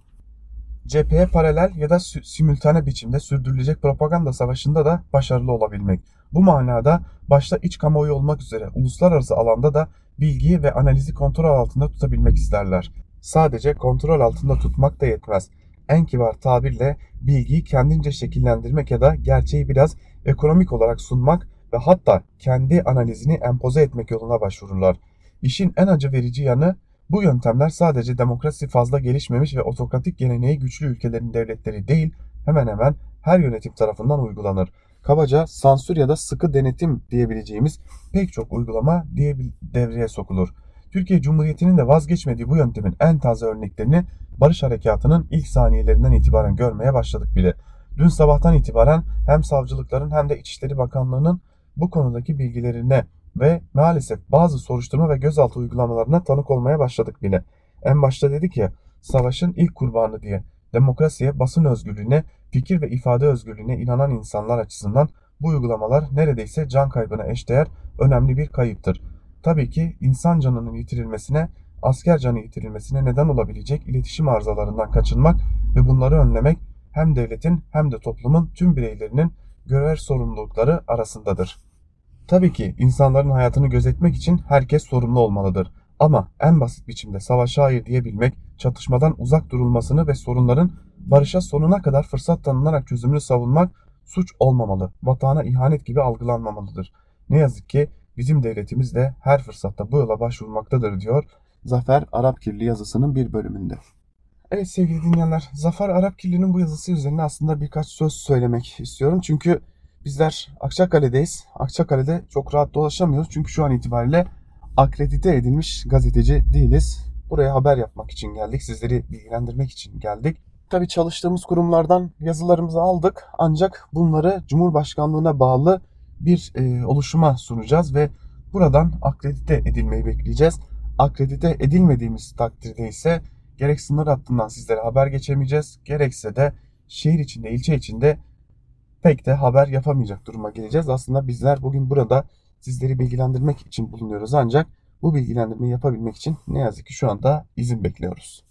Cepheye paralel ya da simültane biçimde sürdürülecek propaganda savaşında da başarılı olabilmek. Bu manada başta iç kamuoyu olmak üzere uluslararası alanda da bilgiyi ve analizi kontrol altında tutabilmek isterler. Sadece kontrol altında tutmak da yetmez. En kibar tabirle bilgiyi kendince şekillendirmek ya da gerçeği biraz ekonomik olarak sunmak ve hatta kendi analizini empoze etmek yoluna başvururlar. İşin en acı verici yanı bu yöntemler sadece demokrasi fazla gelişmemiş ve otokratik geleneği güçlü ülkelerin devletleri değil, hemen hemen her yönetim tarafından uygulanır. Kabaca sansür ya da sıkı denetim diyebileceğimiz pek çok uygulama diye devreye sokulur. Türkiye Cumhuriyeti'nin de vazgeçmediği bu yöntemin en taze örneklerini Barış Harekatı'nın ilk saniyelerinden itibaren görmeye başladık bile. Dün sabahtan itibaren hem savcılıkların hem de İçişleri Bakanlığı'nın bu konudaki bilgilerine ve maalesef bazı soruşturma ve gözaltı uygulamalarına tanık olmaya başladık bile. En başta dedi ki savaşın ilk kurbanı diye demokrasiye, basın özgürlüğüne, fikir ve ifade özgürlüğüne inanan insanlar açısından bu uygulamalar neredeyse can kaybına eşdeğer önemli bir kayıptır. Tabii ki insan canının yitirilmesine, asker canı yitirilmesine neden olabilecek iletişim arızalarından kaçınmak ve bunları önlemek hem devletin hem de toplumun tüm bireylerinin görev sorumlulukları arasındadır. Tabii ki insanların hayatını gözetmek için herkes sorumlu olmalıdır. Ama en basit biçimde savaşa hayır diyebilmek, çatışmadan uzak durulmasını ve sorunların barışa sonuna kadar fırsat tanınarak çözümünü savunmak suç olmamalı, vatana ihanet gibi algılanmamalıdır. Ne yazık ki bizim devletimiz de her fırsatta bu yola başvurmaktadır diyor Zafer Arapkirli yazısının bir bölümünde. Evet sevgili dinleyenler, Zafer Arapkirli'nin bu yazısı üzerine aslında birkaç söz söylemek istiyorum. Çünkü bizler Akçakale'deyiz. Akçakale'de çok rahat dolaşamıyoruz. Çünkü şu an itibariyle akredite edilmiş gazeteci değiliz. Buraya haber yapmak için geldik. Sizleri bilgilendirmek için geldik. Tabi çalıştığımız kurumlardan yazılarımızı aldık. Ancak bunları Cumhurbaşkanlığına bağlı bir e, oluşuma sunacağız ve buradan akredite edilmeyi bekleyeceğiz. Akredite edilmediğimiz takdirde ise gerek sınır hattından sizlere haber geçemeyeceğiz. Gerekse de şehir içinde, ilçe içinde pek de haber yapamayacak duruma geleceğiz. Aslında bizler bugün burada sizleri bilgilendirmek için bulunuyoruz ancak bu bilgilendirmeyi yapabilmek için ne yazık ki şu anda izin bekliyoruz.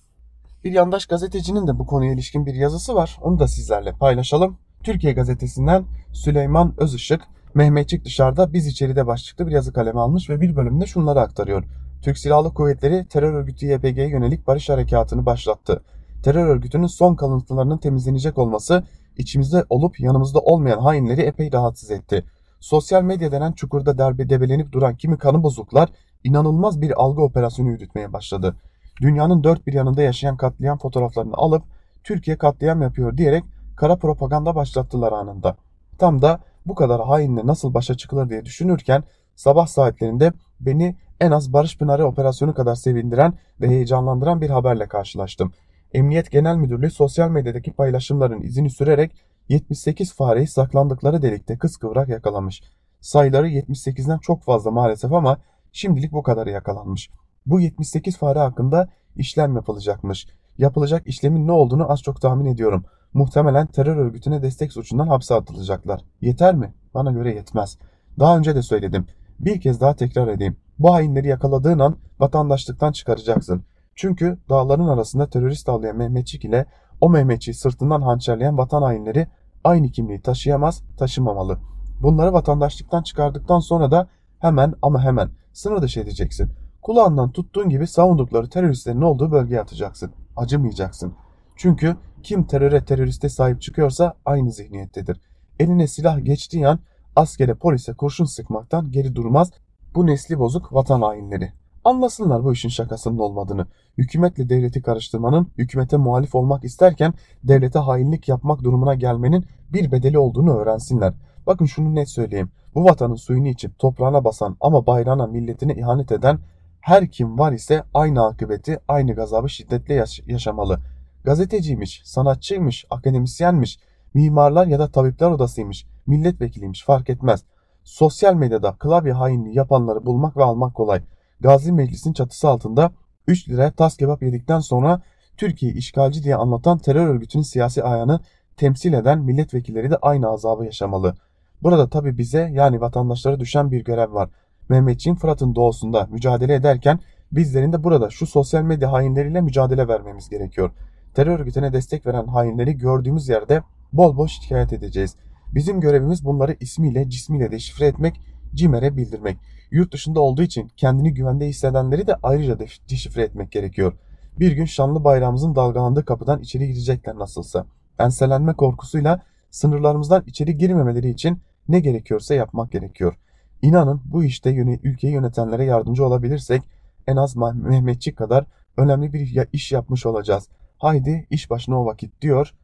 Bir yandaş gazetecinin de bu konuya ilişkin bir yazısı var. Onu da sizlerle paylaşalım. Türkiye gazetesinden Süleyman Özışık, Mehmetçik dışarıda biz içeride başlıklı bir yazı kalemi almış ve bir bölümde şunları aktarıyor. Türk Silahlı Kuvvetleri terör örgütü YPG'ye yönelik barış harekatını başlattı. Terör örgütünün son kalıntılarının temizlenecek olması içimizde olup yanımızda olmayan hainleri epey rahatsız etti. Sosyal medya denen çukurda derbe debelenip duran kimi kanı bozuklar inanılmaz bir algı operasyonu yürütmeye başladı. Dünyanın dört bir yanında yaşayan katliam fotoğraflarını alıp Türkiye katliam yapıyor diyerek kara propaganda başlattılar anında. Tam da bu kadar hainle nasıl başa çıkılır diye düşünürken sabah saatlerinde beni en az Barış Pınarı operasyonu kadar sevindiren ve heyecanlandıran bir haberle karşılaştım. Emniyet Genel Müdürlüğü sosyal medyadaki paylaşımların izini sürerek 78 fareyi saklandıkları delikte kıskıvrak yakalamış. Sayıları 78'den çok fazla maalesef ama şimdilik bu kadarı yakalanmış. Bu 78 fare hakkında işlem yapılacakmış. Yapılacak işlemin ne olduğunu az çok tahmin ediyorum. Muhtemelen terör örgütüne destek suçundan hapse atılacaklar. Yeter mi? Bana göre yetmez. Daha önce de söyledim. Bir kez daha tekrar edeyim. Bu hainleri yakaladığın an vatandaşlıktan çıkaracaksın. Çünkü dağların arasında terörist avlayan Mehmetçik ile o Mehmetçiği sırtından hançerleyen vatan hainleri aynı kimliği taşıyamaz, taşımamalı. Bunları vatandaşlıktan çıkardıktan sonra da hemen ama hemen sınır dışı edeceksin. Kulağından tuttuğun gibi savundukları teröristlerin olduğu bölgeye atacaksın. Acımayacaksın. Çünkü kim teröre teröriste sahip çıkıyorsa aynı zihniyettedir. Eline silah geçtiği an askere polise kurşun sıkmaktan geri durmaz bu nesli bozuk vatan hainleri. Anlasınlar bu işin şakasının olmadığını. Hükümetle devleti karıştırmanın, hükümete muhalif olmak isterken devlete hainlik yapmak durumuna gelmenin bir bedeli olduğunu öğrensinler. Bakın şunu net söyleyeyim. Bu vatanın suyunu içip toprağına basan ama bayrağına milletine ihanet eden her kim var ise aynı akıbeti, aynı gazabı şiddetle yaş- yaşamalı. Gazeteciymiş, sanatçıymış, akademisyenmiş, mimarlar ya da tabipler odasıymış, milletvekiliymiş fark etmez. Sosyal medyada klavye hainliği yapanları bulmak ve almak kolay. Gazi Meclis'in çatısı altında 3 liraya tas kebap yedikten sonra Türkiye işgalci diye anlatan terör örgütünün siyasi ayağını temsil eden milletvekilleri de aynı azabı yaşamalı. Burada tabi bize yani vatandaşlara düşen bir görev var. Mehmetçiğin Fırat'ın doğusunda mücadele ederken bizlerin de burada şu sosyal medya hainleriyle mücadele vermemiz gerekiyor. Terör örgütüne destek veren hainleri gördüğümüz yerde bol bol şikayet edeceğiz. Bizim görevimiz bunları ismiyle cismiyle deşifre etmek, CİMER'e bildirmek. Yurt dışında olduğu için kendini güvende hissedenleri de ayrıca deşifre etmek gerekiyor. Bir gün şanlı bayrağımızın dalgalandığı kapıdan içeri girecekler nasılsa. Enselenme korkusuyla sınırlarımızdan içeri girmemeleri için ne gerekiyorsa yapmak gerekiyor. İnanın bu işte ülkeyi yönetenlere yardımcı olabilirsek en az Mehmetçik kadar önemli bir iş yapmış olacağız. Haydi iş başına o vakit diyor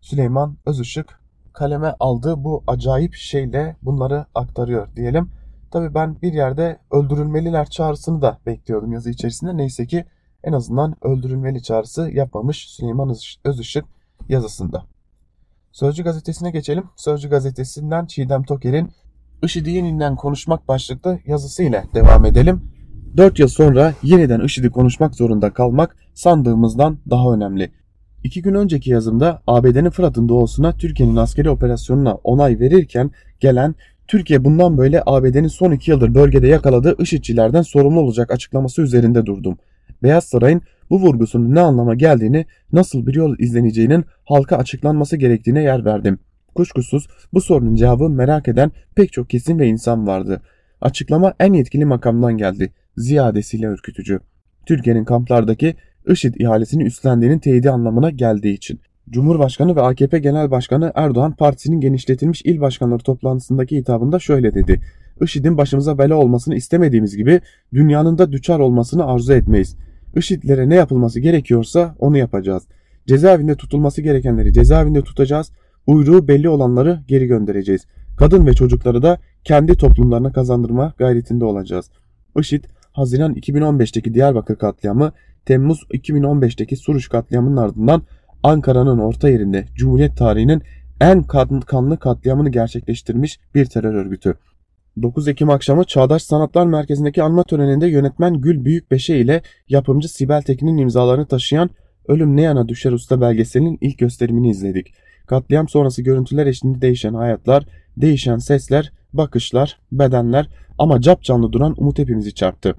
Süleyman Özışık kaleme aldığı bu acayip şeyle bunları aktarıyor diyelim. Tabi ben bir yerde öldürülmeliler çağrısını da bekliyordum yazı içerisinde. Neyse ki en azından öldürülmeli çağrısı yapmamış Süleyman Özışık yazısında. Sözcü gazetesine geçelim. Sözcü gazetesinden Çiğdem Toker'in IŞİD'i yeniden konuşmak başlıklı yazısıyla devam edelim. 4 yıl sonra yeniden IŞİD'i konuşmak zorunda kalmak sandığımızdan daha önemli. İki gün önceki yazımda ABD'nin Fırat'ın doğusuna Türkiye'nin askeri operasyonuna onay verirken gelen Türkiye bundan böyle ABD'nin son iki yıldır bölgede yakaladığı IŞİD'çilerden sorumlu olacak açıklaması üzerinde durdum. Beyaz Saray'ın bu vurgusunun ne anlama geldiğini, nasıl bir yol izleneceğinin halka açıklanması gerektiğine yer verdim. Kuşkusuz bu sorunun cevabı merak eden pek çok kesim ve insan vardı. Açıklama en yetkili makamdan geldi. Ziyadesiyle ürkütücü. Türkiye'nin kamplardaki IŞİD ihalesini üstlendiğinin teyidi anlamına geldiği için. Cumhurbaşkanı ve AKP Genel Başkanı Erdoğan partisinin genişletilmiş il başkanları toplantısındaki hitabında şöyle dedi. IŞİD'in başımıza bela olmasını istemediğimiz gibi dünyanın da düçar olmasını arzu etmeyiz. IŞİD'lere ne yapılması gerekiyorsa onu yapacağız. Cezaevinde tutulması gerekenleri cezaevinde tutacağız. Uyruğu belli olanları geri göndereceğiz. Kadın ve çocukları da kendi toplumlarına kazandırma gayretinde olacağız. IŞİD, Haziran 2015'teki Diyarbakır katliamı, Temmuz 2015'teki Suruç katliamının ardından Ankara'nın orta yerinde Cumhuriyet tarihinin en kanlı katliamını gerçekleştirmiş bir terör örgütü. 9 Ekim akşamı Çağdaş Sanatlar Merkezi'ndeki anma töreninde yönetmen Gül Büyükbeşe ile yapımcı Sibel Tekin'in imzalarını taşıyan Ölüm Ne Yana Düşer Usta belgeselinin ilk gösterimini izledik. Katliam sonrası görüntüler eşliğinde değişen hayatlar, değişen sesler, bakışlar, bedenler ama cap canlı duran umut hepimizi çarptı.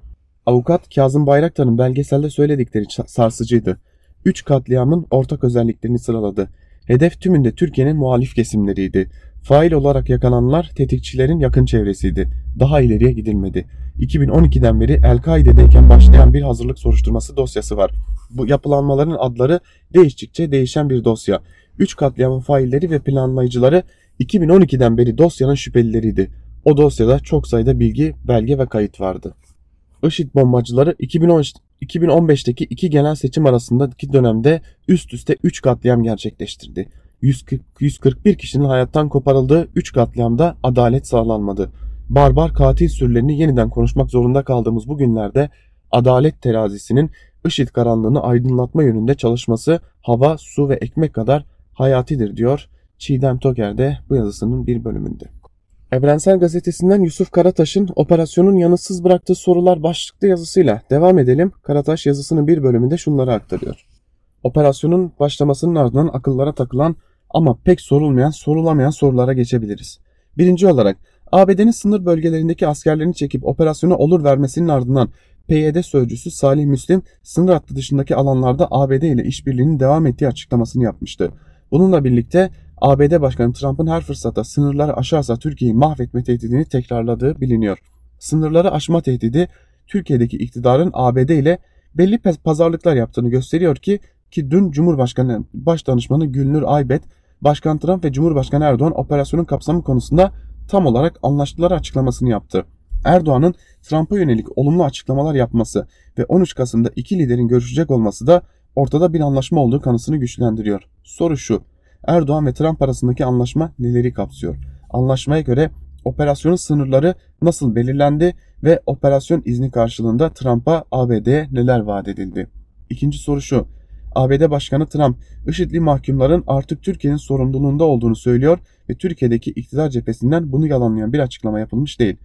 Avukat Kazım Bayraktar'ın belgeselde söyledikleri sarsıcıydı. Üç katliamın ortak özelliklerini sıraladı. Hedef tümünde Türkiye'nin muhalif kesimleriydi. Fail olarak yakalananlar tetikçilerin yakın çevresiydi. Daha ileriye gidilmedi. 2012'den beri El-Kaide'deyken başlayan bir hazırlık soruşturması dosyası var. Bu yapılanmaların adları değiştikçe değişen bir dosya. 3 katliamın failleri ve planlayıcıları 2012'den beri dosyanın şüphelileriydi. O dosyada çok sayıda bilgi, belge ve kayıt vardı. IŞİD bombacıları 2010, 2015'teki iki genel seçim arasındaki dönemde üst üste 3 katliam gerçekleştirdi. 140, 141 kişinin hayattan koparıldığı 3 katliamda adalet sağlanmadı. Barbar katil sürülerini yeniden konuşmak zorunda kaldığımız bu günlerde adalet terazisinin IŞİD karanlığını aydınlatma yönünde çalışması hava, su ve ekmek kadar hayatidir diyor Çiğdem Toker bu yazısının bir bölümünde. Evrensel Gazetesi'nden Yusuf Karataş'ın operasyonun yanıtsız bıraktığı sorular başlıklı yazısıyla devam edelim. Karataş yazısının bir bölümünde şunları aktarıyor. Operasyonun başlamasının ardından akıllara takılan ama pek sorulmayan, sorulamayan sorulara geçebiliriz. Birinci olarak ABD'nin sınır bölgelerindeki askerlerini çekip operasyona olur vermesinin ardından PYD sözcüsü Salih Müslim sınır hattı dışındaki alanlarda ABD ile işbirliğinin devam ettiği açıklamasını yapmıştı. Bununla birlikte ABD Başkanı Trump'ın her fırsatta sınırları aşarsa Türkiye'yi mahvetme tehdidini tekrarladığı biliniyor. Sınırları aşma tehdidi Türkiye'deki iktidarın ABD ile belli pazarlıklar yaptığını gösteriyor ki ki dün Cumhurbaşkanı Başdanışmanı Gülnur Aybet, Başkan Trump ve Cumhurbaşkanı Erdoğan operasyonun kapsamı konusunda tam olarak anlaştılar açıklamasını yaptı. Erdoğan'ın Trump'a yönelik olumlu açıklamalar yapması ve 13 Kasım'da iki liderin görüşecek olması da ortada bir anlaşma olduğu kanısını güçlendiriyor. Soru şu. Erdoğan ve Trump arasındaki anlaşma neleri kapsıyor? Anlaşmaya göre operasyonun sınırları nasıl belirlendi ve operasyon izni karşılığında Trump'a ABD'ye neler vaat edildi? İkinci soru şu. ABD Başkanı Trump, IŞİD'li mahkumların artık Türkiye'nin sorumluluğunda olduğunu söylüyor ve Türkiye'deki iktidar cephesinden bunu yalanlayan bir açıklama yapılmış değil.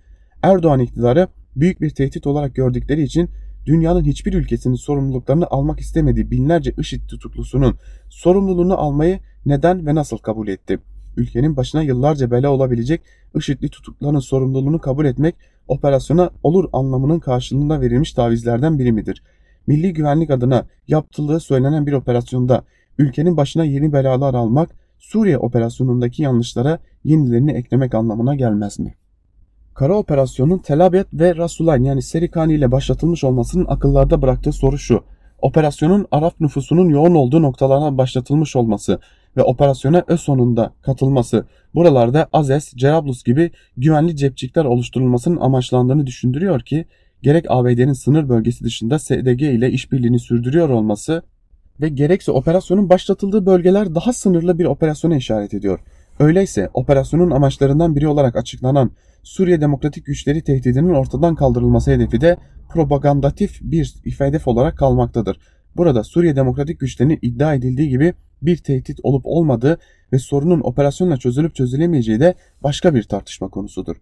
Erdoğan iktidarı büyük bir tehdit olarak gördükleri için dünyanın hiçbir ülkesinin sorumluluklarını almak istemediği binlerce IŞİD tutuklusunun sorumluluğunu almayı neden ve nasıl kabul etti? Ülkenin başına yıllarca bela olabilecek IŞİD'li tutukluların sorumluluğunu kabul etmek operasyona olur anlamının karşılığında verilmiş tavizlerden biri midir? Milli güvenlik adına yaptırıldığı söylenen bir operasyonda ülkenin başına yeni belalar almak Suriye operasyonundaki yanlışlara yenilerini eklemek anlamına gelmez mi? Kara operasyonun Tel Abyad ve Rasulayn yani Serikani ile başlatılmış olmasının akıllarda bıraktığı soru şu. Operasyonun Arap nüfusunun yoğun olduğu noktalarına başlatılmış olması ve operasyona ö sonunda katılması buralarda Azes, Cerablus gibi güvenli cepçikler oluşturulmasının amaçlandığını düşündürüyor ki gerek ABD'nin sınır bölgesi dışında SDG ile işbirliğini sürdürüyor olması ve gerekse operasyonun başlatıldığı bölgeler daha sınırlı bir operasyona işaret ediyor. Öyleyse operasyonun amaçlarından biri olarak açıklanan Suriye Demokratik Güçleri tehdidinin ortadan kaldırılması hedefi de propagandatif bir hedef olarak kalmaktadır. Burada Suriye Demokratik Güçlerinin iddia edildiği gibi bir tehdit olup olmadığı ve sorunun operasyonla çözülüp çözülemeyeceği de başka bir tartışma konusudur.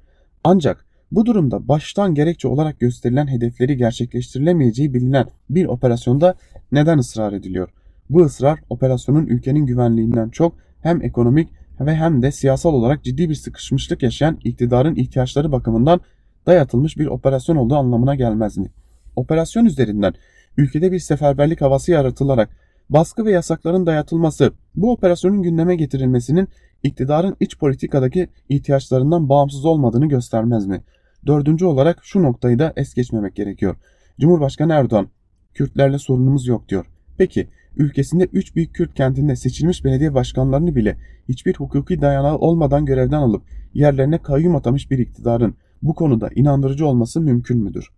Ancak bu durumda baştan gerekçe olarak gösterilen hedefleri gerçekleştirilemeyeceği bilinen bir operasyonda neden ısrar ediliyor? Bu ısrar operasyonun ülkenin güvenliğinden çok hem ekonomik ve hem de siyasal olarak ciddi bir sıkışmışlık yaşayan iktidarın ihtiyaçları bakımından dayatılmış bir operasyon olduğu anlamına gelmez mi? Operasyon üzerinden ülkede bir seferberlik havası yaratılarak baskı ve yasakların dayatılması bu operasyonun gündeme getirilmesinin iktidarın iç politikadaki ihtiyaçlarından bağımsız olmadığını göstermez mi? Dördüncü olarak şu noktayı da es geçmemek gerekiyor. Cumhurbaşkanı Erdoğan, Kürtlerle sorunumuz yok diyor. Peki ülkesinde 3 büyük Kürt kentinde seçilmiş belediye başkanlarını bile hiçbir hukuki dayanağı olmadan görevden alıp yerlerine kayyum atamış bir iktidarın bu konuda inandırıcı olması mümkün müdür?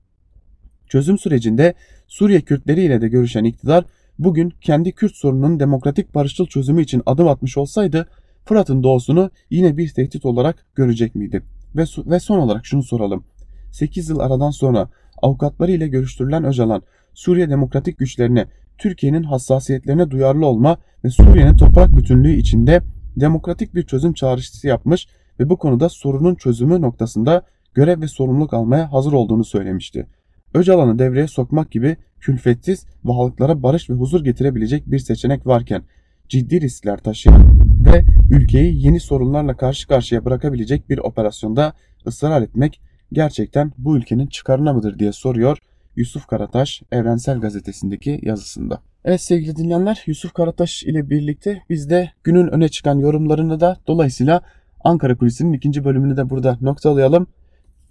Çözüm sürecinde Suriye Kürtleri ile de görüşen iktidar bugün kendi Kürt sorununun demokratik barışçıl çözümü için adım atmış olsaydı Fırat'ın doğusunu yine bir tehdit olarak görecek miydi? Ve, ve son olarak şunu soralım. 8 yıl aradan sonra avukatları ile görüştürülen Öcalan, Suriye demokratik güçlerine, Türkiye'nin hassasiyetlerine duyarlı olma ve Suriye'nin toprak bütünlüğü içinde demokratik bir çözüm çağrısı yapmış ve bu konuda sorunun çözümü noktasında görev ve sorumluluk almaya hazır olduğunu söylemişti. Öcalan'ı devreye sokmak gibi külfetsiz ve halklara barış ve huzur getirebilecek bir seçenek varken ciddi riskler taşıyan ve ülkeyi yeni sorunlarla karşı karşıya bırakabilecek bir operasyonda ısrar etmek gerçekten bu ülkenin çıkarına mıdır diye soruyor Yusuf Karataş Evrensel Gazetesi'ndeki yazısında. Evet sevgili dinleyenler Yusuf Karataş ile birlikte biz de günün öne çıkan yorumlarını da dolayısıyla Ankara Kulisi'nin ikinci bölümünü de burada noktalayalım.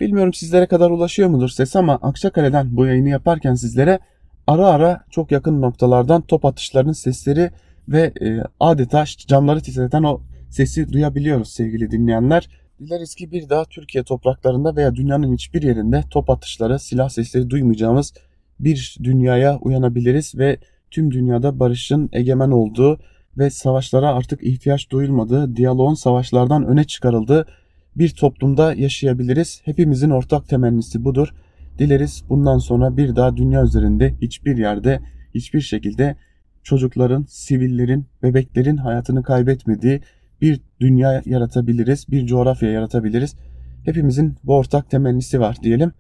Bilmiyorum sizlere kadar ulaşıyor mudur ses ama Akçakale'den bu yayını yaparken sizlere ara ara çok yakın noktalardan top atışlarının sesleri ve e, adeta camları titreten o sesi duyabiliyoruz sevgili dinleyenler. Dileriz ki bir daha Türkiye topraklarında veya dünyanın hiçbir yerinde top atışları, silah sesleri duymayacağımız bir dünyaya uyanabiliriz ve tüm dünyada barışın egemen olduğu ve savaşlara artık ihtiyaç duyulmadığı, diyaloğun savaşlardan öne çıkarıldığı bir toplumda yaşayabiliriz. Hepimizin ortak temennisi budur. Dileriz bundan sonra bir daha dünya üzerinde hiçbir yerde hiçbir şekilde çocukların, sivillerin, bebeklerin hayatını kaybetmediği bir dünya yaratabiliriz, bir coğrafya yaratabiliriz. Hepimizin bu ortak temennisi var diyelim.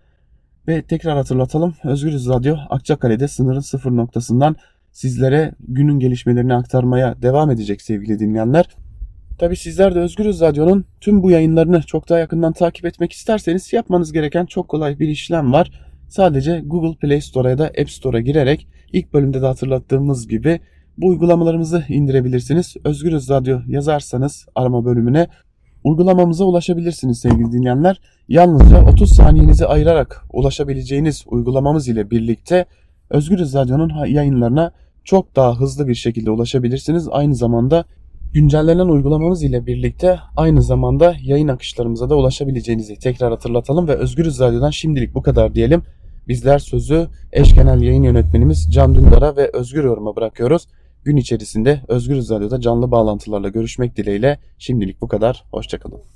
Ve tekrar hatırlatalım. Özgürüz Radyo Akçakale'de sınırın sıfır noktasından sizlere günün gelişmelerini aktarmaya devam edecek sevgili dinleyenler. Tabi sizler de Özgürüz Radyo'nun tüm bu yayınlarını çok daha yakından takip etmek isterseniz yapmanız gereken çok kolay bir işlem var. Sadece Google Play Store'a ya da App Store'a girerek ilk bölümde de hatırlattığımız gibi bu uygulamalarımızı indirebilirsiniz. Özgürüz Radyo yazarsanız arama bölümüne uygulamamıza ulaşabilirsiniz sevgili dinleyenler. Yalnızca 30 saniyenizi ayırarak ulaşabileceğiniz uygulamamız ile birlikte Özgürüz Radyo'nun yayınlarına çok daha hızlı bir şekilde ulaşabilirsiniz. Aynı zamanda güncellenen uygulamamız ile birlikte aynı zamanda yayın akışlarımıza da ulaşabileceğinizi tekrar hatırlatalım ve Özgürüz Radyo'dan şimdilik bu kadar diyelim. Bizler sözü eş genel yayın yönetmenimiz Can Dündar'a ve Özgür Yorum'a bırakıyoruz. Gün içerisinde Özgür Radyo'da canlı bağlantılarla görüşmek dileğiyle şimdilik bu kadar. Hoşçakalın.